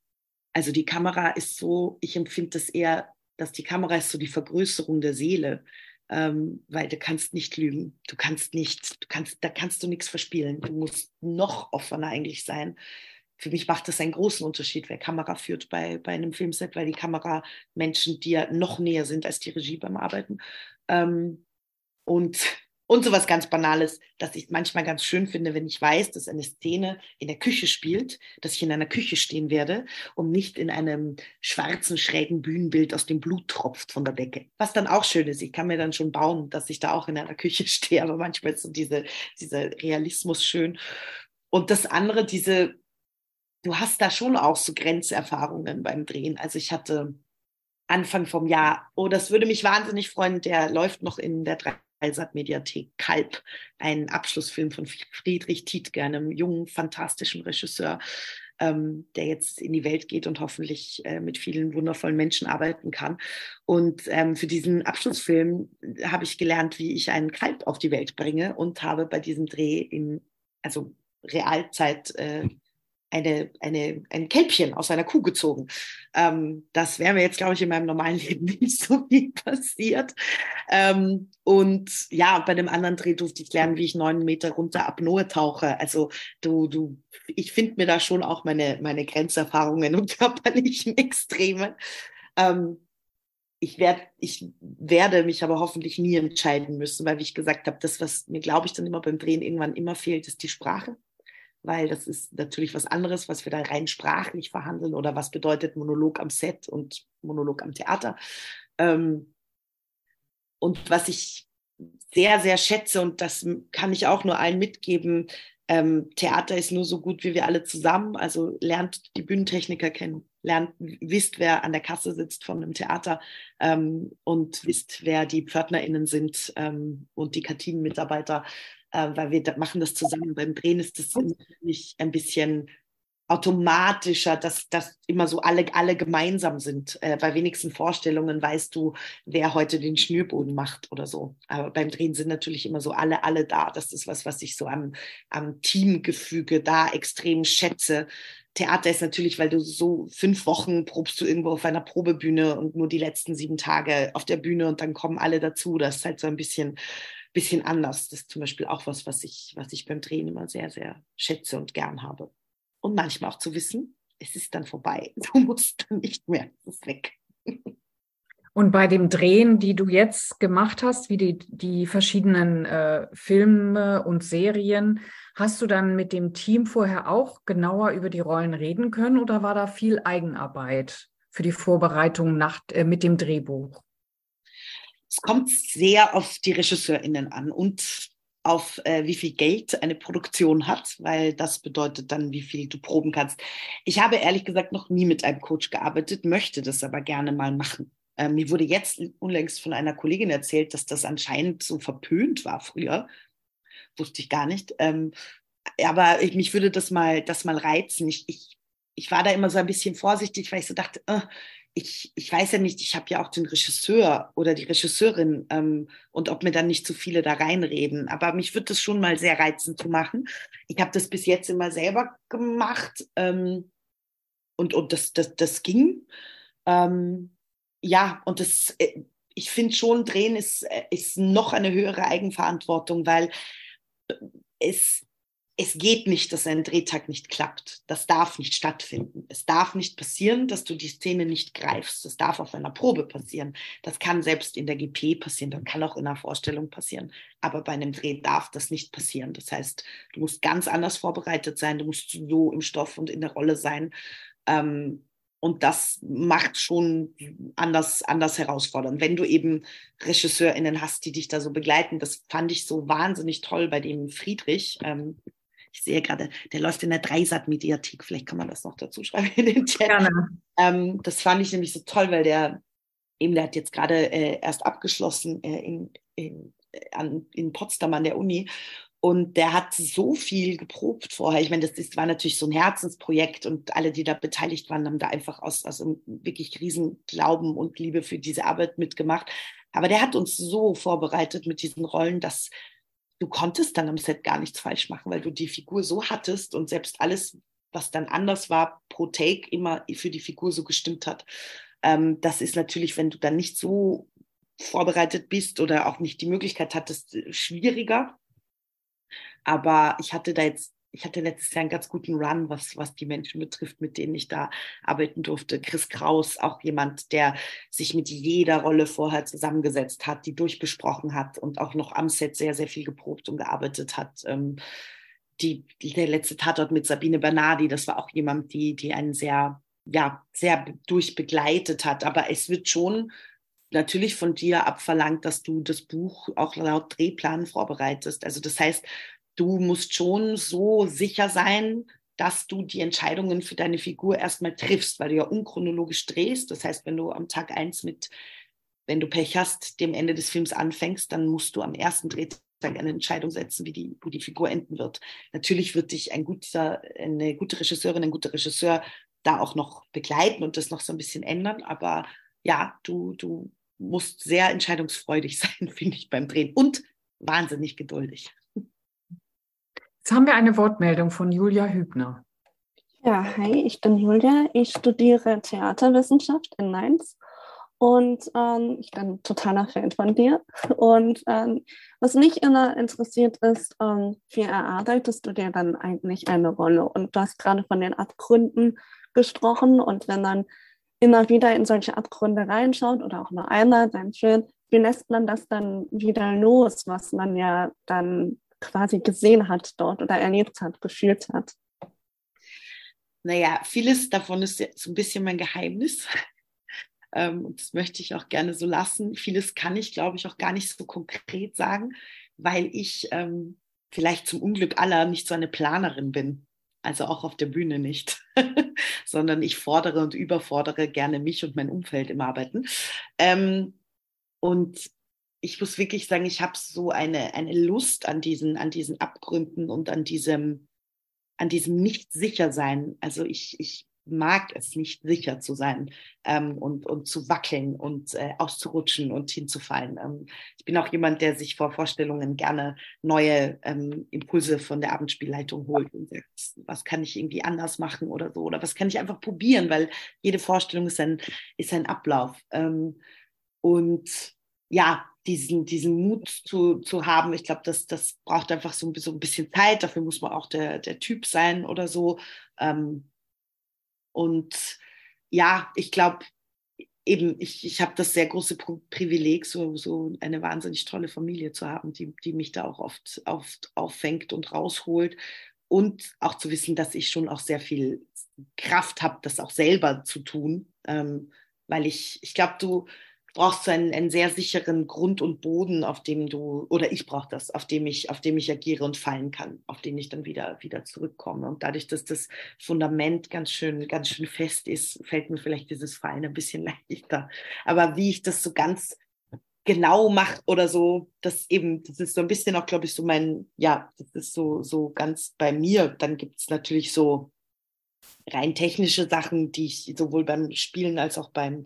S3: Also die Kamera ist so, ich empfinde das eher, dass die Kamera ist so die Vergrößerung der Seele, ähm, weil du kannst nicht lügen, du kannst nicht, du kannst, da kannst du nichts verspielen. Du musst noch offener eigentlich sein. Für mich macht das einen großen Unterschied, wer Kamera führt bei, bei einem Filmset, weil die Kamera Menschen dir noch näher sind als die Regie beim Arbeiten. Ähm, und und sowas ganz Banales, dass ich manchmal ganz schön finde, wenn ich weiß, dass eine Szene in der Küche spielt, dass ich in einer Küche stehen werde und nicht in einem schwarzen, schrägen Bühnenbild, aus dem Blut tropft von der Decke. Was dann auch schön ist. Ich kann mir dann schon bauen, dass ich da auch in einer Küche stehe, aber manchmal ist so diese, dieser Realismus schön. Und das andere, diese, du hast da schon auch so Grenzerfahrungen beim Drehen. Also ich hatte Anfang vom Jahr, oh, das würde mich wahnsinnig freuen, der läuft noch in der Dreisat-Mediathek Kalb, ein Abschlussfilm von Friedrich Tietke, einem jungen, fantastischen Regisseur, ähm, der jetzt in die Welt geht und hoffentlich äh, mit vielen wundervollen Menschen arbeiten kann. Und ähm, für diesen Abschlussfilm habe ich gelernt, wie ich einen Kalb auf die Welt bringe und habe bei diesem Dreh in, also Realzeit äh, eine, eine, ein Kälbchen aus einer Kuh gezogen. Ähm, das wäre mir jetzt, glaube ich, in meinem normalen Leben nicht so viel passiert. Ähm, und ja, bei dem anderen Dreh durfte ich lernen, wie ich neun Meter runter Apnoe tauche. Also du, du, ich finde mir da schon auch meine, meine Grenzerfahrungen und körperlichen Extreme. Ähm, ich, werd, ich werde mich aber hoffentlich nie entscheiden müssen, weil, wie ich gesagt habe, das, was mir, glaube ich, dann immer beim Drehen irgendwann immer fehlt, ist die Sprache weil das ist natürlich was anderes, was wir da rein sprachlich verhandeln oder was bedeutet Monolog am Set und Monolog am Theater. Ähm, und was ich sehr, sehr schätze und das kann ich auch nur allen mitgeben, ähm, Theater ist nur so gut wie wir alle zusammen. Also lernt die Bühnentechniker kennen, lernt, wisst, wer an der Kasse sitzt von einem Theater ähm, und wisst, wer die PförtnerInnen sind ähm, und die Kantinenmitarbeiter äh, weil wir machen das zusammen. Beim Drehen ist das nicht ein bisschen automatischer, dass, dass immer so alle, alle gemeinsam sind. Äh, bei wenigsten Vorstellungen weißt du, wer heute den Schnürboden macht oder so. Aber beim Drehen sind natürlich immer so alle, alle da. Das ist was, was ich so am, am Teamgefüge da extrem schätze. Theater ist natürlich, weil du so fünf Wochen probst du irgendwo auf einer Probebühne und nur die letzten sieben Tage auf der Bühne und dann kommen alle dazu. Das ist halt so ein bisschen bisschen anders. Das ist zum Beispiel auch was, was ich, was ich beim Drehen immer sehr, sehr schätze und gern habe. Und manchmal auch zu wissen, es ist dann vorbei. Du musst dann nicht mehr, weg.
S1: Und bei dem Drehen, die du jetzt gemacht hast, wie die, die verschiedenen äh, Filme und Serien, hast du dann mit dem Team vorher auch genauer über die Rollen reden können oder war da viel Eigenarbeit für die Vorbereitung nach, äh, mit dem Drehbuch?
S3: Es kommt sehr auf die RegisseurInnen an und auf äh, wie viel Geld eine Produktion hat, weil das bedeutet dann, wie viel du proben kannst. Ich habe ehrlich gesagt noch nie mit einem Coach gearbeitet, möchte das aber gerne mal machen. Ähm, mir wurde jetzt unlängst von einer Kollegin erzählt, dass das anscheinend so verpönt war früher. Wusste ich gar nicht. Ähm, aber ich, mich würde das mal, das mal reizen. Ich, ich, ich war da immer so ein bisschen vorsichtig, weil ich so dachte, äh, ich, ich weiß ja nicht, ich habe ja auch den Regisseur oder die Regisseurin ähm, und ob mir dann nicht zu viele da reinreden. Aber mich wird das schon mal sehr reizend zu machen. Ich habe das bis jetzt immer selber gemacht ähm, und, und das, das, das ging. Ähm, ja, und das, äh, ich finde schon, Drehen ist, äh, ist noch eine höhere Eigenverantwortung, weil es es geht nicht, dass ein Drehtag nicht klappt. Das darf nicht stattfinden. Es darf nicht passieren, dass du die Szene nicht greifst. Das darf auf einer Probe passieren. Das kann selbst in der GP passieren, das kann auch in einer Vorstellung passieren. Aber bei einem Dreh darf das nicht passieren. Das heißt, du musst ganz anders vorbereitet sein, du musst so im Stoff und in der Rolle sein. Ähm, und das macht schon anders, anders herausfordernd. Wenn du eben RegisseurInnen hast, die dich da so begleiten, das fand ich so wahnsinnig toll bei dem Friedrich. Ähm, ich sehe gerade, der läuft in der Dreisat-Mediathek. Vielleicht kann man das noch dazu schreiben in den Chat. Ähm, das fand ich nämlich so toll, weil der eben, der hat jetzt gerade äh, erst abgeschlossen äh, in, in, an, in Potsdam an der Uni. Und der hat so viel geprobt vorher. Ich meine, das ist, war natürlich so ein Herzensprojekt und alle, die da beteiligt waren, haben da einfach aus, aus einem wirklich riesen Glauben und Liebe für diese Arbeit mitgemacht. Aber der hat uns so vorbereitet mit diesen Rollen, dass du konntest dann am Set gar nichts falsch machen, weil du die Figur so hattest und selbst alles, was dann anders war, pro Take immer für die Figur so gestimmt hat. Ähm, das ist natürlich, wenn du dann nicht so vorbereitet bist oder auch nicht die Möglichkeit hattest, schwieriger. Aber ich hatte da jetzt ich hatte letztes Jahr einen ganz guten Run, was, was die Menschen betrifft, mit denen ich da arbeiten durfte. Chris Kraus, auch jemand, der sich mit jeder Rolle vorher zusammengesetzt hat, die durchbesprochen hat und auch noch am Set sehr, sehr viel geprobt und gearbeitet hat. Ähm, die, der letzte Tatort mit Sabine Bernardi, das war auch jemand, die, die einen sehr, ja, sehr durchbegleitet hat. Aber es wird schon natürlich von dir abverlangt, dass du das Buch auch laut Drehplan vorbereitest. Also das heißt, du musst schon so sicher sein, dass du die Entscheidungen für deine Figur erstmal triffst, weil du ja unchronologisch drehst. Das heißt, wenn du am Tag eins mit, wenn du Pech hast, dem Ende des Films anfängst, dann musst du am ersten Drehtag eine Entscheidung setzen, wie die, wo die Figur enden wird. Natürlich wird dich ein guter, eine gute Regisseurin, ein guter Regisseur da auch noch begleiten und das noch so ein bisschen ändern. Aber ja, du, du musst sehr entscheidungsfreudig sein, finde ich, beim Drehen und wahnsinnig geduldig.
S1: Jetzt haben wir eine Wortmeldung von Julia Hübner.
S8: Ja, hi, ich bin Julia. Ich studiere Theaterwissenschaft in Mainz und ähm, ich bin totaler Fan von dir. Und ähm, was mich immer interessiert ist, ähm, wie erarbeitest du dir dann eigentlich eine Rolle? Und du hast gerade von den Abgründen gesprochen und wenn man immer wieder in solche Abgründe reinschaut oder auch nur einmal, dann schön, wie lässt man das dann wieder los, was man ja dann quasi gesehen hat dort oder erlebt hat, gefühlt hat?
S3: Naja, vieles davon ist so ein bisschen mein Geheimnis. Ähm, das möchte ich auch gerne so lassen. Vieles kann ich, glaube ich, auch gar nicht so konkret sagen, weil ich ähm, vielleicht zum Unglück aller nicht so eine Planerin bin. Also auch auf der Bühne nicht, sondern ich fordere und überfordere gerne mich und mein Umfeld im Arbeiten. Ähm, und ich muss wirklich sagen, ich habe so eine, eine Lust an diesen, an diesen Abgründen und an diesem, an diesem Nicht-Sicher-Sein. Also ich, ich mag es nicht sicher zu sein ähm, und, und zu wackeln und äh, auszurutschen und hinzufallen. Ähm, ich bin auch jemand, der sich vor Vorstellungen gerne neue ähm, Impulse von der Abendspielleitung holt und sagt, was kann ich irgendwie anders machen oder so oder was kann ich einfach probieren, weil jede Vorstellung ist ein, ist ein Ablauf. Ähm, und ja, diesen, diesen Mut zu, zu haben. Ich glaube, das, das braucht einfach so, ein bisschen Zeit. Dafür muss man auch der, der Typ sein oder so. Ähm, und ja, ich glaube, eben, ich, ich habe das sehr große Privileg, so, so eine wahnsinnig tolle Familie zu haben, die, die mich da auch oft, oft auffängt und rausholt. Und auch zu wissen, dass ich schon auch sehr viel Kraft habe, das auch selber zu tun. Ähm, weil ich, ich glaube, du, brauchst du einen, einen sehr sicheren Grund und Boden, auf dem du, oder ich brauche das, auf dem ich, auf dem ich agiere und fallen kann, auf den ich dann wieder, wieder zurückkomme. Und dadurch, dass das Fundament ganz schön, ganz schön fest ist, fällt mir vielleicht dieses Fallen ein bisschen leichter. Aber wie ich das so ganz genau mache oder so, das eben, das ist so ein bisschen auch, glaube ich, so mein, ja, das ist so, so ganz bei mir. Dann gibt es natürlich so rein technische Sachen, die ich sowohl beim Spielen als auch beim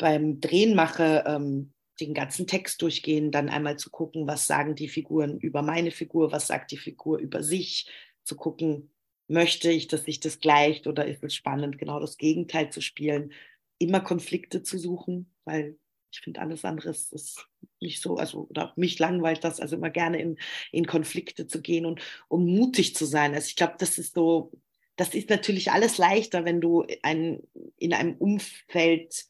S3: beim Drehen mache, ähm, den ganzen Text durchgehen, dann einmal zu gucken, was sagen die Figuren über meine Figur, was sagt die Figur über sich, zu gucken, möchte ich, dass sich das gleicht oder ist es spannend, genau das Gegenteil zu spielen, immer Konflikte zu suchen, weil Ich finde alles andere ist, nicht so, also oder mich langweilt das, also immer gerne in, in Konflikte zu gehen und um mutig zu sein. Also ich glaube, das ist so, das ist natürlich alles leichter, wenn du ein, in einem Umfeld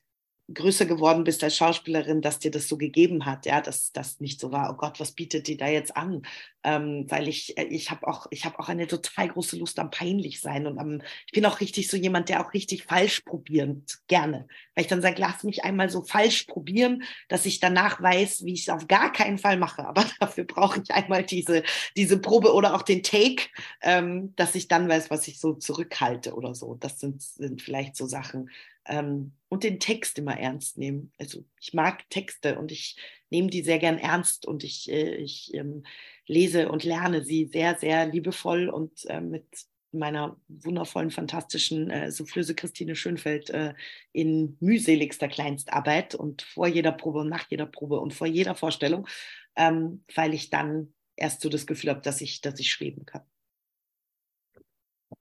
S3: größer geworden bist als Schauspielerin, dass dir das so gegeben hat, ja, dass das nicht so war, oh Gott, was bietet die da jetzt an? Ähm, weil ich, äh, ich habe auch, ich habe auch eine total große Lust am peinlich sein und am, ich bin auch richtig so jemand, der auch richtig falsch probieren gerne. Weil ich dann sage, lass mich einmal so falsch probieren, dass ich danach weiß, wie ich es auf gar keinen Fall mache. Aber dafür brauche ich einmal diese, diese Probe oder auch den Take, ähm, dass ich dann weiß, was ich so zurückhalte oder so. Das sind, sind vielleicht so Sachen, ähm, und den Text immer ernst nehmen. Also ich mag Texte und ich nehme die sehr gern ernst und ich, äh, ich ähm, lese und lerne sie sehr, sehr liebevoll und äh, mit meiner wundervollen, fantastischen äh, Soufflöse Christine Schönfeld äh, in mühseligster Kleinstarbeit und vor jeder Probe und nach jeder Probe und vor jeder Vorstellung, ähm, weil ich dann erst so das Gefühl habe, dass ich, dass ich schreiben kann.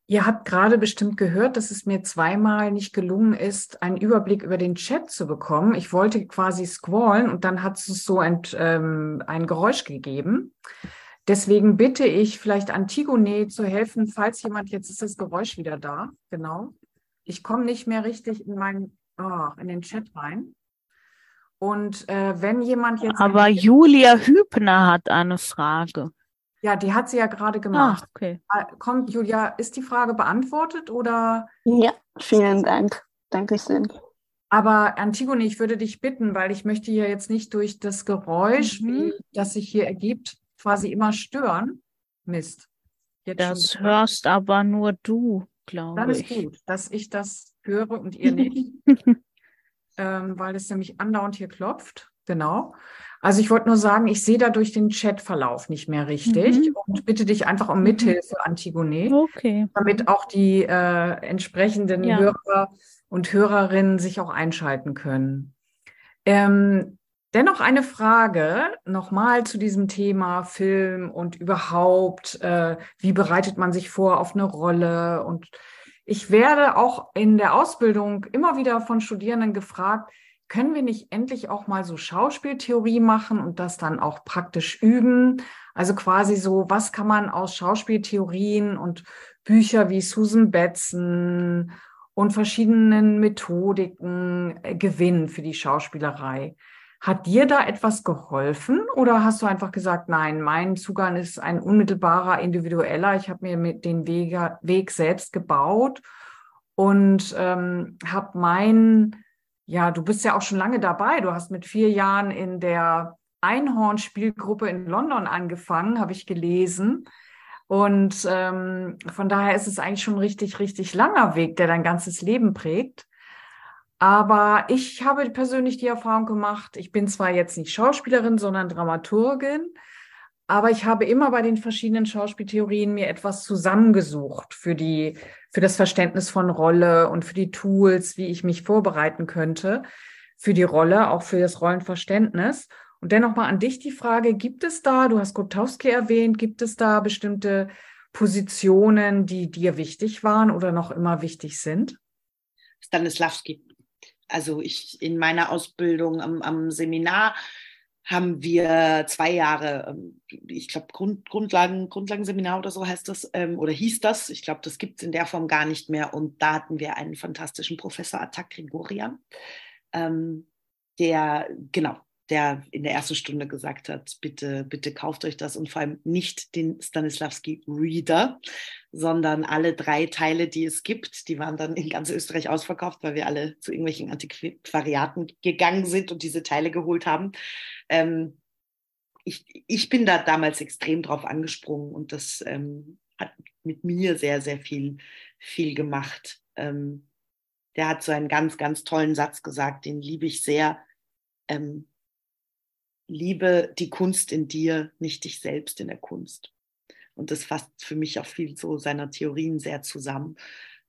S1: Ihr habt gerade bestimmt gehört, dass es mir zweimal nicht gelungen ist, einen Überblick über den Chat zu bekommen. Ich wollte quasi scrollen und dann hat es so ein, ähm, ein Geräusch gegeben. Deswegen bitte ich vielleicht Antigone zu helfen, falls jemand, jetzt ist das Geräusch wieder da, genau. Ich komme nicht mehr richtig in meinen, oh, in den Chat rein. Und äh, wenn jemand jetzt.
S9: Aber Julia Hübner hat eine Frage.
S1: Ja, die hat sie ja gerade gemacht. Ah, okay. Kommt, Julia, ist die Frage beantwortet oder?
S8: Ja, vielen Dank. Dankeschön.
S1: Aber Antigone, ich würde dich bitten, weil ich möchte hier jetzt nicht durch das Geräusch, mhm. wie, das sich hier ergibt, quasi immer stören. Mist.
S9: Jetzt das hörst aber nur du, glaube ich.
S1: Das ist gut, dass ich das höre und ihr nicht. ähm, weil es nämlich andauernd hier klopft. Genau. Also ich wollte nur sagen, ich sehe da durch den Chatverlauf nicht mehr richtig mhm. und bitte dich einfach um mhm. Mithilfe, Antigone,
S9: okay.
S1: damit auch die äh, entsprechenden ja. Hörer und Hörerinnen sich auch einschalten können. Ähm, dennoch eine Frage nochmal zu diesem Thema Film und überhaupt, äh, wie bereitet man sich vor auf eine Rolle? Und ich werde auch in der Ausbildung immer wieder von Studierenden gefragt, können wir nicht endlich auch mal so Schauspieltheorie machen und das dann auch praktisch üben? Also quasi so, was kann man aus Schauspieltheorien und Bücher wie Susan Betzen und verschiedenen Methodiken äh, gewinnen für die Schauspielerei? Hat dir da etwas geholfen oder hast du einfach gesagt, nein, mein Zugang ist ein unmittelbarer, individueller. Ich habe mir mit den Weg, Weg selbst gebaut und ähm, habe mein ja, du bist ja auch schon lange dabei. Du hast mit vier Jahren in der Einhorn-Spielgruppe in London angefangen, habe ich gelesen. Und ähm, von daher ist es eigentlich schon ein richtig, richtig langer Weg, der dein ganzes Leben prägt. Aber ich habe persönlich die Erfahrung gemacht, ich bin zwar jetzt nicht Schauspielerin, sondern Dramaturgin, aber ich habe immer bei den verschiedenen Schauspieltheorien mir etwas zusammengesucht für die, für das Verständnis von Rolle und für die Tools, wie ich mich vorbereiten könnte für die Rolle, auch für das Rollenverständnis. Und dennoch mal an dich die Frage, gibt es da, du hast Gutowski erwähnt, gibt es da bestimmte Positionen, die dir wichtig waren oder noch immer wichtig sind?
S3: Stanislavski. Also ich in meiner Ausbildung am, am Seminar haben wir zwei Jahre, ähm, ich glaube, Grund, Grundlagen, Grundlagenseminar oder so heißt das, ähm, oder hieß das. Ich glaube, das gibt es in der Form gar nicht mehr. Und da hatten wir einen fantastischen Professor, Atak Grigorian, ähm, der, genau, der in der ersten Stunde gesagt hat, bitte, bitte kauft euch das und vor allem nicht den Stanislavski Reader, sondern alle drei Teile, die es gibt. Die waren dann in ganz Österreich ausverkauft, weil wir alle zu irgendwelchen Antiquariaten gegangen sind und diese Teile geholt haben. Ähm, ich, ich bin da damals extrem drauf angesprungen und das ähm, hat mit mir sehr, sehr viel, viel gemacht. Ähm, der hat so einen ganz, ganz tollen Satz gesagt, den liebe ich sehr. Ähm, liebe die Kunst in dir, nicht dich selbst in der Kunst. Und das fasst für mich auch viel so seiner Theorien sehr zusammen.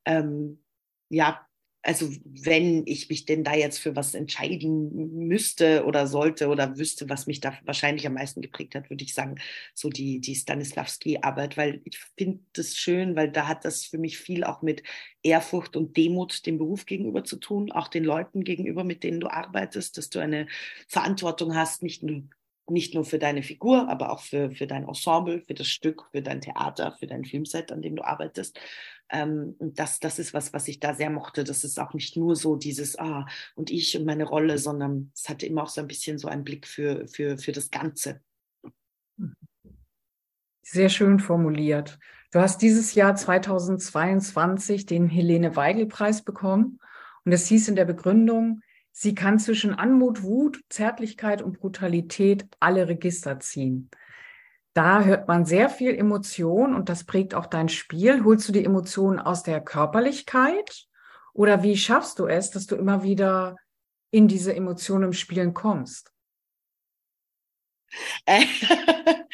S3: Ähm, ja, also wenn ich mich denn da jetzt für was entscheiden müsste oder sollte oder wüsste, was mich da wahrscheinlich am meisten geprägt hat, würde ich sagen, so die, die Stanislavski-Arbeit, weil ich finde das schön, weil da hat das für mich viel auch mit Ehrfurcht und Demut dem Beruf gegenüber zu tun, auch den Leuten gegenüber, mit denen du arbeitest, dass du eine Verantwortung hast, nicht nur nicht nur für deine Figur, aber auch für, für dein Ensemble, für das Stück, für dein Theater, für dein Filmset, an dem du arbeitest. Ähm, das, das ist was, was ich da sehr mochte. Das ist auch nicht nur so dieses, ah, und ich und meine Rolle, sondern es hatte immer auch so ein bisschen so einen Blick für, für, für das Ganze.
S1: Sehr schön formuliert. Du hast dieses Jahr 2022 den Helene Weigel-Preis bekommen. Und es hieß in der Begründung, Sie kann zwischen Anmut, Wut, Zärtlichkeit und Brutalität alle Register ziehen. Da hört man sehr viel Emotion und das prägt auch dein Spiel. Holst du die Emotionen aus der Körperlichkeit oder wie schaffst du es, dass du immer wieder in diese Emotionen im Spielen kommst?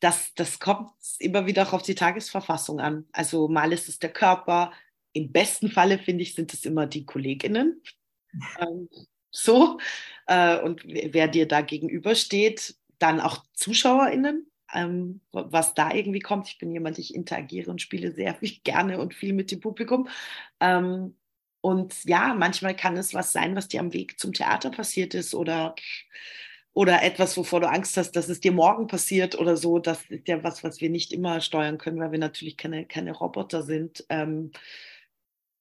S3: Das, das kommt immer wieder auch auf die Tagesverfassung an. Also mal ist es der Körper, im besten Falle finde ich, sind es immer die Kolleginnen, ähm, so. Äh, und wer dir da gegenübersteht, dann auch ZuschauerInnen, ähm, was da irgendwie kommt. Ich bin jemand, ich interagiere und spiele sehr viel gerne und viel mit dem Publikum. Ähm, und ja, manchmal kann es was sein, was dir am Weg zum Theater passiert ist oder, oder etwas, wovor du Angst hast, dass es dir morgen passiert oder so. Das ist ja was, was wir nicht immer steuern können, weil wir natürlich keine, keine Roboter sind. Ähm,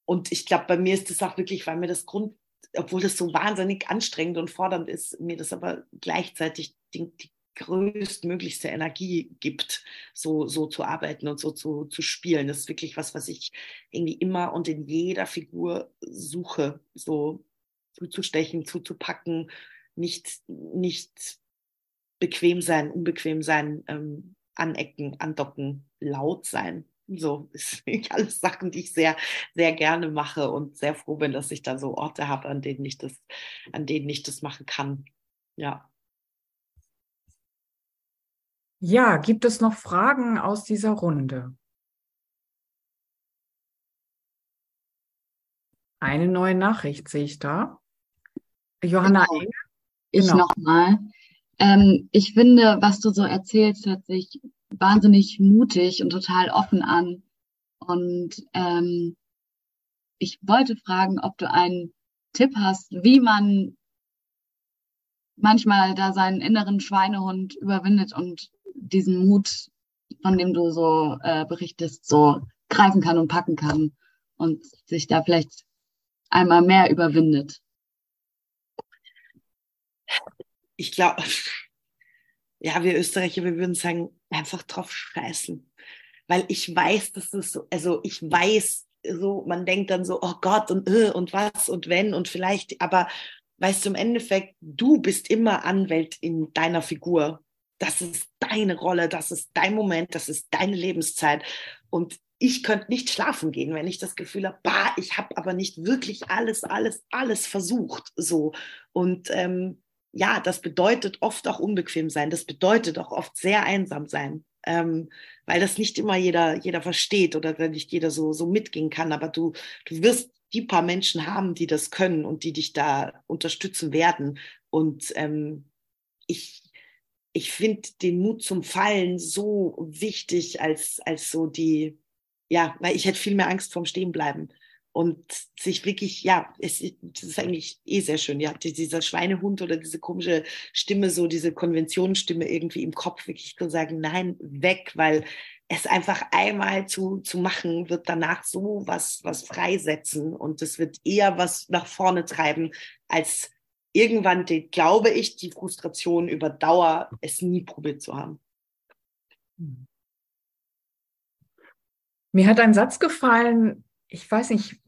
S3: und ich glaube, bei mir ist es auch wirklich, weil mir das Grund, obwohl das so wahnsinnig anstrengend und fordernd ist, mir das aber gleichzeitig die, die größtmöglichste Energie gibt, so, so zu arbeiten und so zu, zu spielen. Das ist wirklich was, was ich irgendwie immer und in jeder Figur suche, so zuzustechen, zuzupacken, nicht, nicht bequem sein, unbequem sein, ähm, anecken, andocken, laut sein. So ist alles Sachen, die ich sehr, sehr gerne mache und sehr froh bin, dass ich da so Orte habe, an denen ich das, an denen ich das machen kann. Ja.
S1: Ja, gibt es noch Fragen aus dieser Runde? Eine neue Nachricht sehe ich da. Johanna
S7: genau. Ich genau. nochmal. Ähm, ich finde, was du so erzählst, hört sich wahnsinnig mutig und total offen an. Und ähm, ich wollte fragen, ob du einen Tipp hast, wie man manchmal da seinen inneren Schweinehund überwindet und diesen Mut, von dem du so äh, berichtest, so greifen kann und packen kann und sich da vielleicht einmal mehr überwindet.
S3: Ich glaube, ja, wir Österreicher, wir würden sagen, einfach drauf scheißen. Weil ich weiß, dass das so, also ich weiß, so, man denkt dann so, oh Gott und, äh, und was und wenn und vielleicht, aber weißt du, im Endeffekt, du bist immer Anwalt in deiner Figur. Das ist deine Rolle, das ist dein Moment, das ist deine Lebenszeit. Und ich könnte nicht schlafen gehen, wenn ich das Gefühl habe, bah, ich habe aber nicht wirklich alles, alles, alles versucht. So. Und ähm, ja, das bedeutet oft auch unbequem sein. Das bedeutet auch oft sehr einsam sein, ähm, weil das nicht immer jeder, jeder versteht oder nicht jeder so, so mitgehen kann. Aber du, du wirst die paar Menschen haben, die das können und die dich da unterstützen werden. Und ähm, ich, ich finde den Mut zum Fallen so wichtig als, als so die, ja, weil ich hätte viel mehr Angst vorm Stehenbleiben und sich wirklich, ja, es, das ist eigentlich eh sehr schön. Ja, dieser Schweinehund oder diese komische Stimme, so diese Konventionsstimme irgendwie im Kopf, wirklich zu sagen, nein, weg, weil es einfach einmal zu, zu machen, wird danach so was, was freisetzen und es wird eher was nach vorne treiben, als irgendwann, die, glaube ich, die Frustration über Dauer, es nie probiert zu haben.
S1: Mir hat ein Satz gefallen, ich weiß nicht,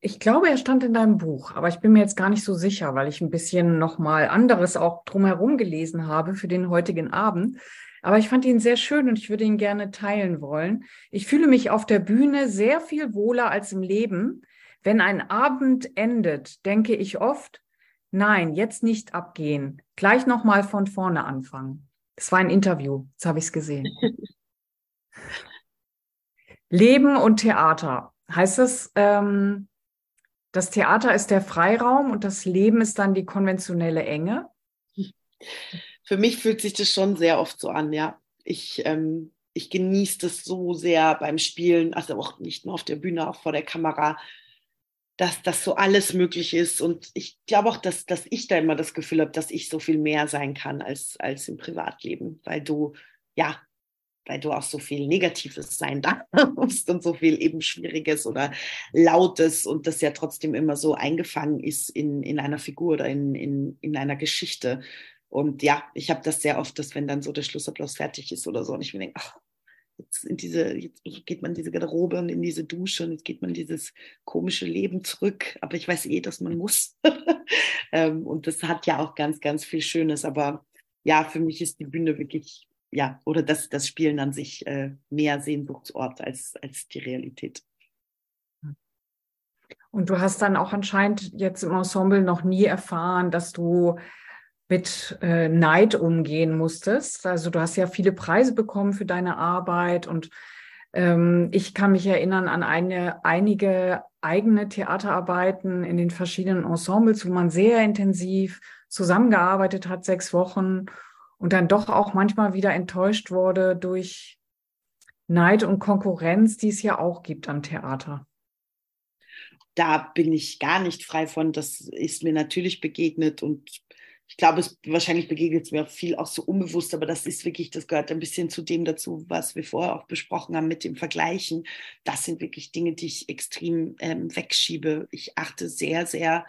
S1: ich glaube, er stand in deinem Buch, aber ich bin mir jetzt gar nicht so sicher, weil ich ein bisschen nochmal anderes auch drumherum gelesen habe für den heutigen Abend. Aber ich fand ihn sehr schön und ich würde ihn gerne teilen wollen. Ich fühle mich auf der Bühne sehr viel wohler als im Leben. Wenn ein Abend endet, denke ich oft, nein, jetzt nicht abgehen, gleich nochmal von vorne anfangen. Das war ein Interview, jetzt habe ich es gesehen. Leben und Theater heißt das, ähm, Das Theater ist der Freiraum und das Leben ist dann die konventionelle Enge?
S3: Für mich fühlt sich das schon sehr oft so an, ja. Ich, ähm, ich genieße das so sehr beim Spielen, also auch nicht nur auf der Bühne, auch vor der Kamera, dass das so alles möglich ist. Und ich glaube auch, dass, dass ich da immer das Gefühl habe, dass ich so viel mehr sein kann als, als im Privatleben, weil du, ja, weil du auch so viel Negatives sein darfst und so viel eben Schwieriges oder Lautes und das ja trotzdem immer so eingefangen ist in, in einer Figur oder in, in, in einer Geschichte. Und ja, ich habe das sehr oft, dass wenn dann so der Schlussapplaus fertig ist oder so und ich mir denke, ach, jetzt, in diese, jetzt geht man in diese Garderobe und in diese Dusche und jetzt geht man dieses komische Leben zurück. Aber ich weiß eh, dass man muss. ähm, und das hat ja auch ganz, ganz viel Schönes. Aber ja, für mich ist die Bühne wirklich, ja, oder das, das Spielen an sich äh, mehr Sehnsuchtsort als, als die Realität.
S1: Und du hast dann auch anscheinend jetzt im Ensemble noch nie erfahren, dass du mit äh, Neid umgehen musstest. Also du hast ja viele Preise bekommen für deine Arbeit und ähm, ich kann mich erinnern an eine, einige eigene Theaterarbeiten in den verschiedenen Ensembles, wo man sehr intensiv zusammengearbeitet hat, sechs Wochen und dann doch auch manchmal wieder enttäuscht wurde durch Neid und Konkurrenz, die es ja auch gibt am Theater.
S3: Da bin ich gar nicht frei von. Das ist mir natürlich begegnet und ich glaube, es wahrscheinlich begegnet es mir viel auch so unbewusst, aber das ist wirklich, das gehört ein bisschen zu dem dazu, was wir vorher auch besprochen haben mit dem Vergleichen. Das sind wirklich Dinge, die ich extrem ähm, wegschiebe. Ich achte sehr, sehr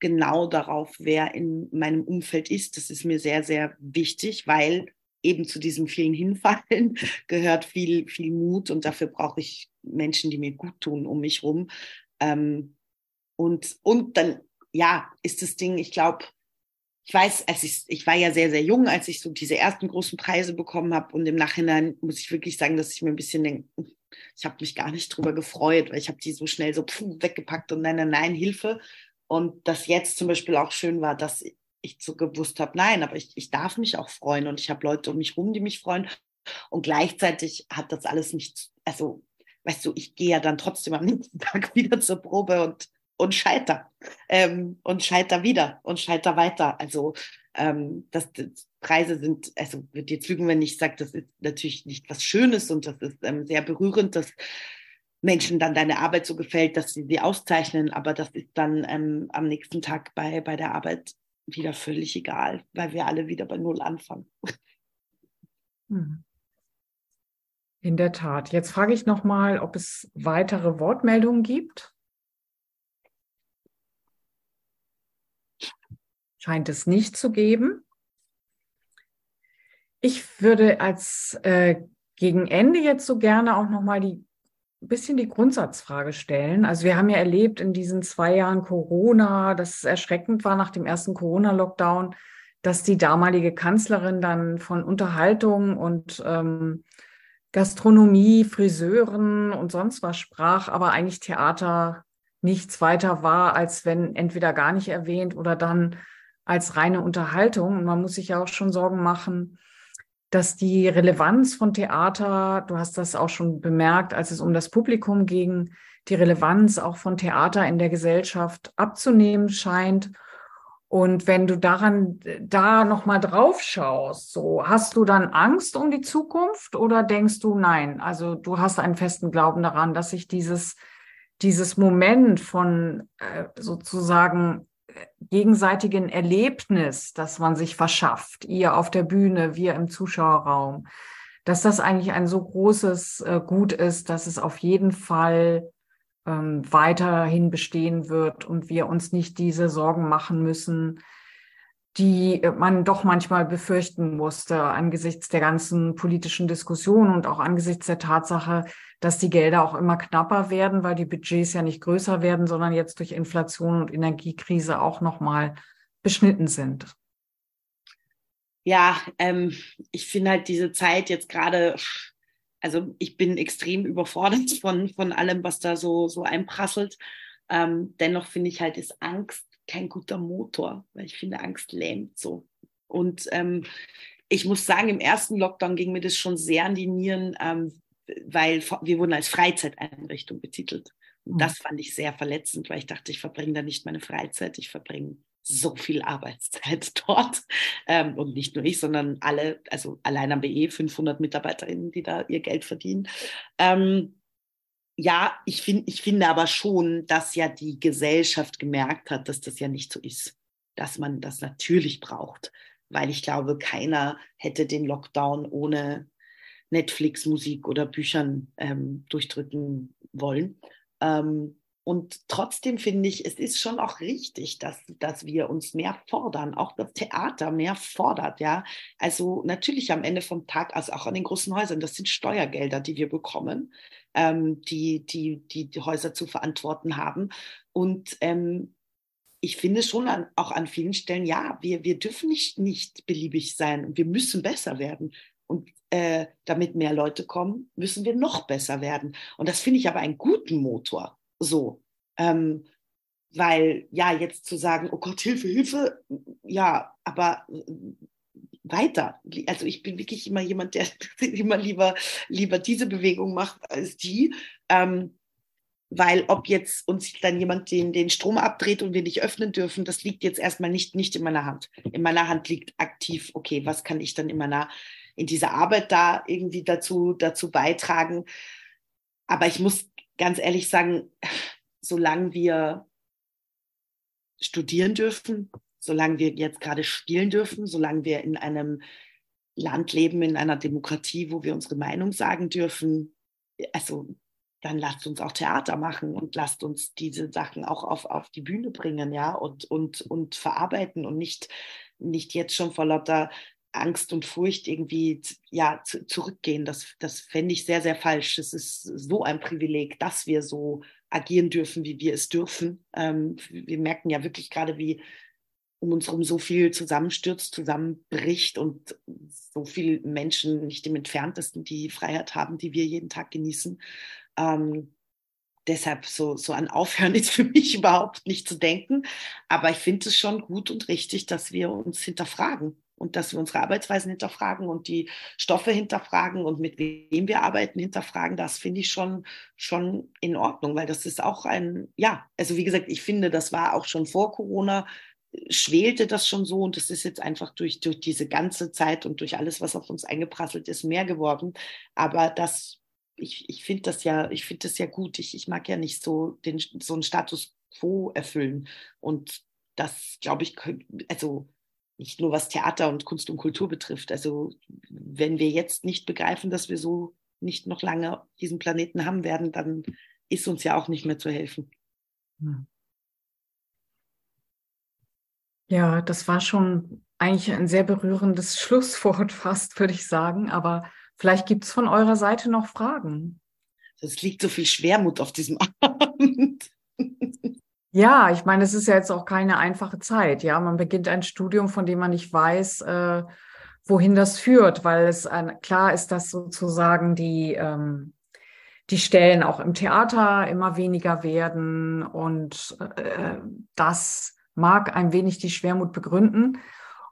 S3: genau darauf, wer in meinem Umfeld ist. Das ist mir sehr, sehr wichtig, weil eben zu diesem vielen Hinfallen gehört viel, viel Mut und dafür brauche ich Menschen, die mir gut tun um mich rum. Ähm, und, und dann, ja, ist das Ding, ich glaube, ich weiß, als ich, ich war ja sehr, sehr jung, als ich so diese ersten großen Preise bekommen habe. Und im Nachhinein muss ich wirklich sagen, dass ich mir ein bisschen denke, ich habe mich gar nicht drüber gefreut, weil ich habe die so schnell so pfuh, weggepackt und nein, nein, nein, Hilfe. Und das jetzt zum Beispiel auch schön war, dass ich so gewusst habe, nein, aber ich, ich darf mich auch freuen und ich habe Leute um mich rum, die mich freuen. Und gleichzeitig hat das alles nicht, also, weißt du, ich gehe ja dann trotzdem am nächsten Tag wieder zur Probe und und scheiter ähm, und scheiter wieder und scheiter weiter. Also ähm, das, das, Preise sind, also wird jetzt lügen, wenn ich sage, das ist natürlich nicht was Schönes und das ist ähm, sehr berührend, dass Menschen dann deine Arbeit so gefällt, dass sie sie auszeichnen, aber das ist dann ähm, am nächsten Tag bei, bei der Arbeit wieder völlig egal, weil wir alle wieder bei Null anfangen.
S1: Hm. In der Tat. Jetzt frage ich nochmal, ob es weitere Wortmeldungen gibt. scheint es nicht zu geben. Ich würde als äh, gegen Ende jetzt so gerne auch noch mal die bisschen die Grundsatzfrage stellen. Also wir haben ja erlebt in diesen zwei Jahren Corona, dass es erschreckend war nach dem ersten Corona-Lockdown, dass die damalige Kanzlerin dann von Unterhaltung und ähm, Gastronomie, Friseuren und sonst was sprach, aber eigentlich Theater nichts weiter war, als wenn entweder gar nicht erwähnt oder dann als reine Unterhaltung. Und man muss sich ja auch schon Sorgen machen, dass die Relevanz von Theater, du hast das auch schon bemerkt, als es um das Publikum ging, die Relevanz auch von Theater in der Gesellschaft abzunehmen scheint. Und wenn du daran da noch mal drauf schaust, so hast du dann Angst um die Zukunft oder denkst du nein? Also du hast einen festen Glauben daran, dass sich dieses dieses Moment von äh, sozusagen gegenseitigen Erlebnis, das man sich verschafft, ihr auf der Bühne, wir im Zuschauerraum, dass das eigentlich ein so großes äh, Gut ist, dass es auf jeden Fall ähm, weiterhin bestehen wird und wir uns nicht diese Sorgen machen müssen, die man doch manchmal befürchten musste angesichts der ganzen politischen Diskussion und auch angesichts der Tatsache, dass die Gelder auch immer knapper werden, weil die Budgets ja nicht größer werden, sondern jetzt durch Inflation und Energiekrise auch nochmal beschnitten sind.
S3: Ja, ähm, ich finde halt diese Zeit jetzt gerade, also ich bin extrem überfordert von, von allem, was da so, so einprasselt. Ähm, dennoch finde ich halt, ist Angst kein guter Motor, weil ich finde, Angst lähmt so. Und ähm, ich muss sagen, im ersten Lockdown ging mir das schon sehr an die Nieren, ähm, weil wir wurden als Freizeiteinrichtung betitelt. Und das fand ich sehr verletzend, weil ich dachte, ich verbringe da nicht meine Freizeit, ich verbringe so viel Arbeitszeit dort. Ähm, und nicht nur ich, sondern alle, also allein am BE 500 Mitarbeiterinnen, die da ihr Geld verdienen. Ähm, ja, ich, find, ich finde aber schon, dass ja die Gesellschaft gemerkt hat, dass das ja nicht so ist, dass man das natürlich braucht, weil ich glaube, keiner hätte den Lockdown ohne Netflix, Musik oder Büchern ähm, durchdrücken wollen. Ähm, und trotzdem finde ich, es ist schon auch richtig, dass, dass wir uns mehr fordern, auch das Theater mehr fordert, ja. Also natürlich am Ende vom Tag, also auch an den großen Häusern, das sind Steuergelder, die wir bekommen, ähm, die, die, die die Häuser zu verantworten haben. Und ähm, ich finde schon an, auch an vielen Stellen, ja, wir, wir dürfen nicht, nicht beliebig sein und wir müssen besser werden. Und äh, damit mehr Leute kommen, müssen wir noch besser werden. Und das finde ich aber einen guten Motor. So. Ähm, weil ja, jetzt zu sagen, oh Gott, Hilfe, Hilfe, ja, aber äh, weiter. Also ich bin wirklich immer jemand, der immer lieber, lieber diese Bewegung macht als die. Ähm, weil ob jetzt uns dann jemand den, den Strom abdreht und wir nicht öffnen dürfen, das liegt jetzt erstmal nicht, nicht in meiner Hand. In meiner Hand liegt aktiv, okay, was kann ich dann in meiner, in dieser Arbeit da irgendwie dazu, dazu beitragen? Aber ich muss ganz ehrlich sagen, solange wir studieren dürfen, solange wir jetzt gerade spielen dürfen, solange wir in einem Land leben, in einer Demokratie, wo wir unsere Meinung sagen dürfen, also dann lasst uns auch Theater machen und lasst uns diese Sachen auch auf, auf die Bühne bringen, ja, und, und, und verarbeiten und nicht, nicht jetzt schon vor lauter Angst und Furcht irgendwie ja, zu, zurückgehen. Das, das fände ich sehr, sehr falsch. Es ist so ein Privileg, dass wir so agieren dürfen, wie wir es dürfen. Ähm, wir merken ja wirklich gerade, wie um uns herum so viel zusammenstürzt, zusammenbricht und so viele Menschen nicht im entferntesten die Freiheit haben, die wir jeden Tag genießen. Ähm, deshalb so, so an Aufhören ist für mich überhaupt nicht zu denken. Aber ich finde es schon gut und richtig, dass wir uns hinterfragen und dass wir unsere Arbeitsweisen hinterfragen und die Stoffe hinterfragen und mit wem wir arbeiten hinterfragen, das finde ich schon, schon in Ordnung, weil das ist auch ein, ja, also wie gesagt, ich finde, das war auch schon vor Corona, schwelte das schon so und es ist jetzt einfach durch, durch diese ganze Zeit und durch alles, was auf uns eingeprasselt ist, mehr geworden. Aber das, ich, ich finde das ja, ich finde das ja gut. Ich, ich mag ja nicht so den, so einen Status quo erfüllen. Und das, glaube ich, also nicht nur was Theater und Kunst und Kultur betrifft. Also wenn wir jetzt nicht begreifen, dass wir so nicht noch lange diesen Planeten haben werden, dann ist uns ja auch nicht mehr zu helfen.
S1: Ja, das war schon eigentlich ein sehr berührendes Schlusswort fast, würde ich sagen. Aber vielleicht gibt es von eurer Seite noch Fragen.
S3: Es liegt so viel Schwermut auf diesem Abend.
S1: Ja, ich meine, es ist ja jetzt auch keine einfache Zeit. Ja, man beginnt ein Studium, von dem man nicht weiß, äh, wohin das führt, weil es ein, klar ist, dass sozusagen die, ähm, die Stellen auch im Theater immer weniger werden und äh, das mag ein wenig die Schwermut begründen.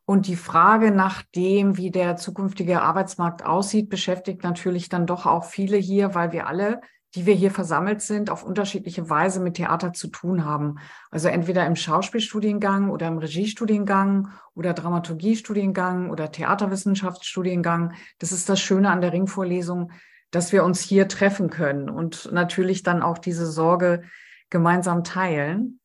S1: Und die Frage nach dem, wie der zukünftige Arbeitsmarkt aussieht, beschäftigt natürlich dann doch auch viele hier, weil wir alle die wir hier versammelt sind, auf unterschiedliche Weise mit Theater zu tun haben. Also entweder im Schauspielstudiengang oder im Regiestudiengang oder Dramaturgiestudiengang oder Theaterwissenschaftsstudiengang. Das ist das Schöne an der Ringvorlesung, dass wir uns hier treffen können und natürlich dann auch diese Sorge gemeinsam teilen.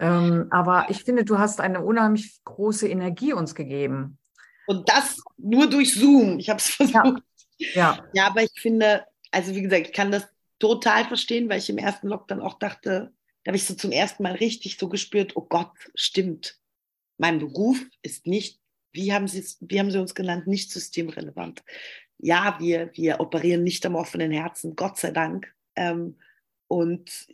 S1: Ähm, aber ich finde, du hast eine unheimlich große Energie uns gegeben.
S3: Und das nur durch Zoom. Ich habe es versucht.
S1: Ja. ja.
S3: ja, aber ich finde, also wie gesagt, ich kann das total verstehen, weil ich im ersten Lockdown auch dachte, da habe ich so zum ersten Mal richtig so gespürt, oh Gott, stimmt. Mein Beruf ist nicht, wie haben Sie, wie haben Sie uns genannt, nicht systemrelevant. Ja, wir, wir operieren nicht am offenen Herzen, Gott sei Dank. Ähm, und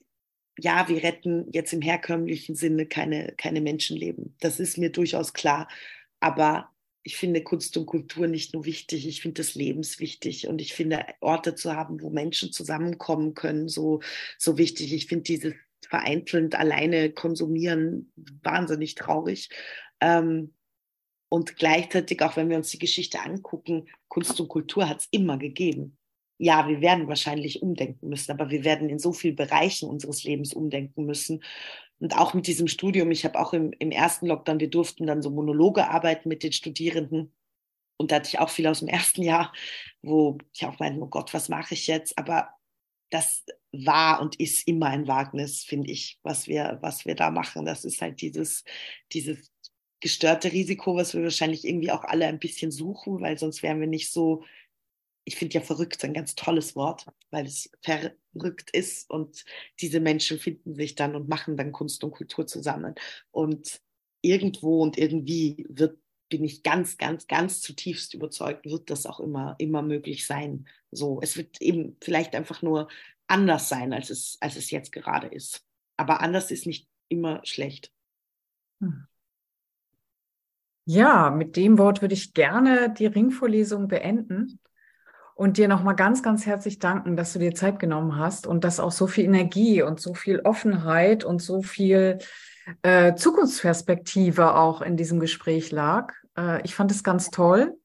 S3: ja, wir retten jetzt im herkömmlichen Sinne keine, keine Menschenleben. Das ist mir durchaus klar. Aber ich finde Kunst und Kultur nicht nur wichtig, ich finde das lebenswichtig und ich finde Orte zu haben, wo Menschen zusammenkommen können, so, so wichtig. Ich finde dieses vereinzelnd alleine konsumieren wahnsinnig traurig. Ähm, und gleichzeitig, auch wenn wir uns die Geschichte angucken, Kunst und Kultur hat es immer gegeben. Ja, wir werden wahrscheinlich umdenken müssen, aber wir werden in so vielen Bereichen unseres Lebens umdenken müssen. Und auch mit diesem Studium, ich habe auch im, im ersten Lockdown, wir durften dann so Monologe arbeiten mit den Studierenden. Und da hatte ich auch viel aus dem ersten Jahr, wo ich auch meinte, oh Gott, was mache ich jetzt? Aber das war und ist immer ein Wagnis, finde ich, was wir, was wir da machen. Das ist halt dieses, dieses gestörte Risiko, was wir wahrscheinlich irgendwie auch alle ein bisschen suchen, weil sonst wären wir nicht so ich finde ja verrückt ein ganz tolles Wort, weil es verrückt ist und diese Menschen finden sich dann und machen dann Kunst und Kultur zusammen. Und irgendwo und irgendwie wird, bin ich ganz, ganz, ganz zutiefst überzeugt, wird das auch immer, immer möglich sein. So, es wird eben vielleicht einfach nur anders sein, als es, als es jetzt gerade ist. Aber anders ist nicht immer schlecht. Hm.
S1: Ja, mit dem Wort würde ich gerne die Ringvorlesung beenden und dir nochmal ganz, ganz herzlich danken, dass du dir Zeit genommen hast und dass auch so viel Energie und so viel Offenheit und so viel äh, Zukunftsperspektive auch in diesem Gespräch lag. Äh, ich fand es ganz toll.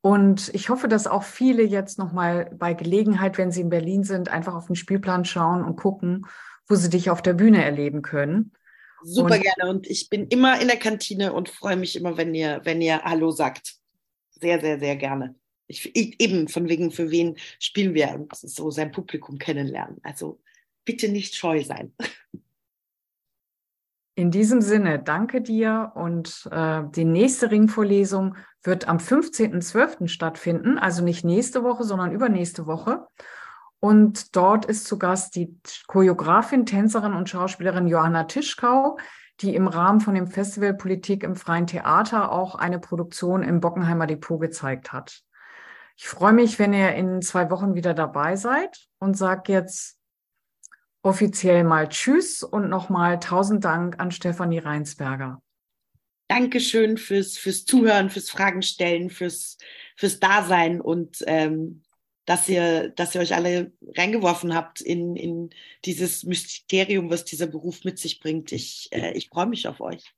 S1: Und ich hoffe, dass auch viele jetzt nochmal bei Gelegenheit, wenn sie in Berlin sind, einfach auf den Spielplan schauen und gucken, wo sie dich auf der Bühne erleben können.
S3: Super und, gerne. Und ich bin immer in der Kantine und freue mich immer, wenn ihr, wenn ihr Hallo sagt. Sehr, sehr, sehr gerne. Ich, eben von wegen, für wen spielen wir, so sein Publikum kennenlernen. Also bitte nicht scheu sein.
S1: In diesem Sinne, danke dir und äh, die nächste Ringvorlesung wird am 15.12. stattfinden, also nicht nächste Woche, sondern übernächste Woche. Und dort ist zu Gast die Choreografin, Tänzerin und Schauspielerin Johanna Tischkau, die im Rahmen von dem Festival Politik im Freien Theater auch eine Produktion im Bockenheimer Depot gezeigt hat. Ich freue mich, wenn ihr in zwei Wochen wieder dabei seid und sage jetzt offiziell mal Tschüss und nochmal tausend Dank an Stefanie Reinsberger.
S3: Dankeschön fürs, fürs Zuhören, fürs Fragen stellen, fürs, fürs Dasein und ähm, dass ihr, dass ihr euch alle reingeworfen habt in, in dieses Mysterium, was dieser Beruf mit sich bringt. Ich, äh, ich freue mich auf euch.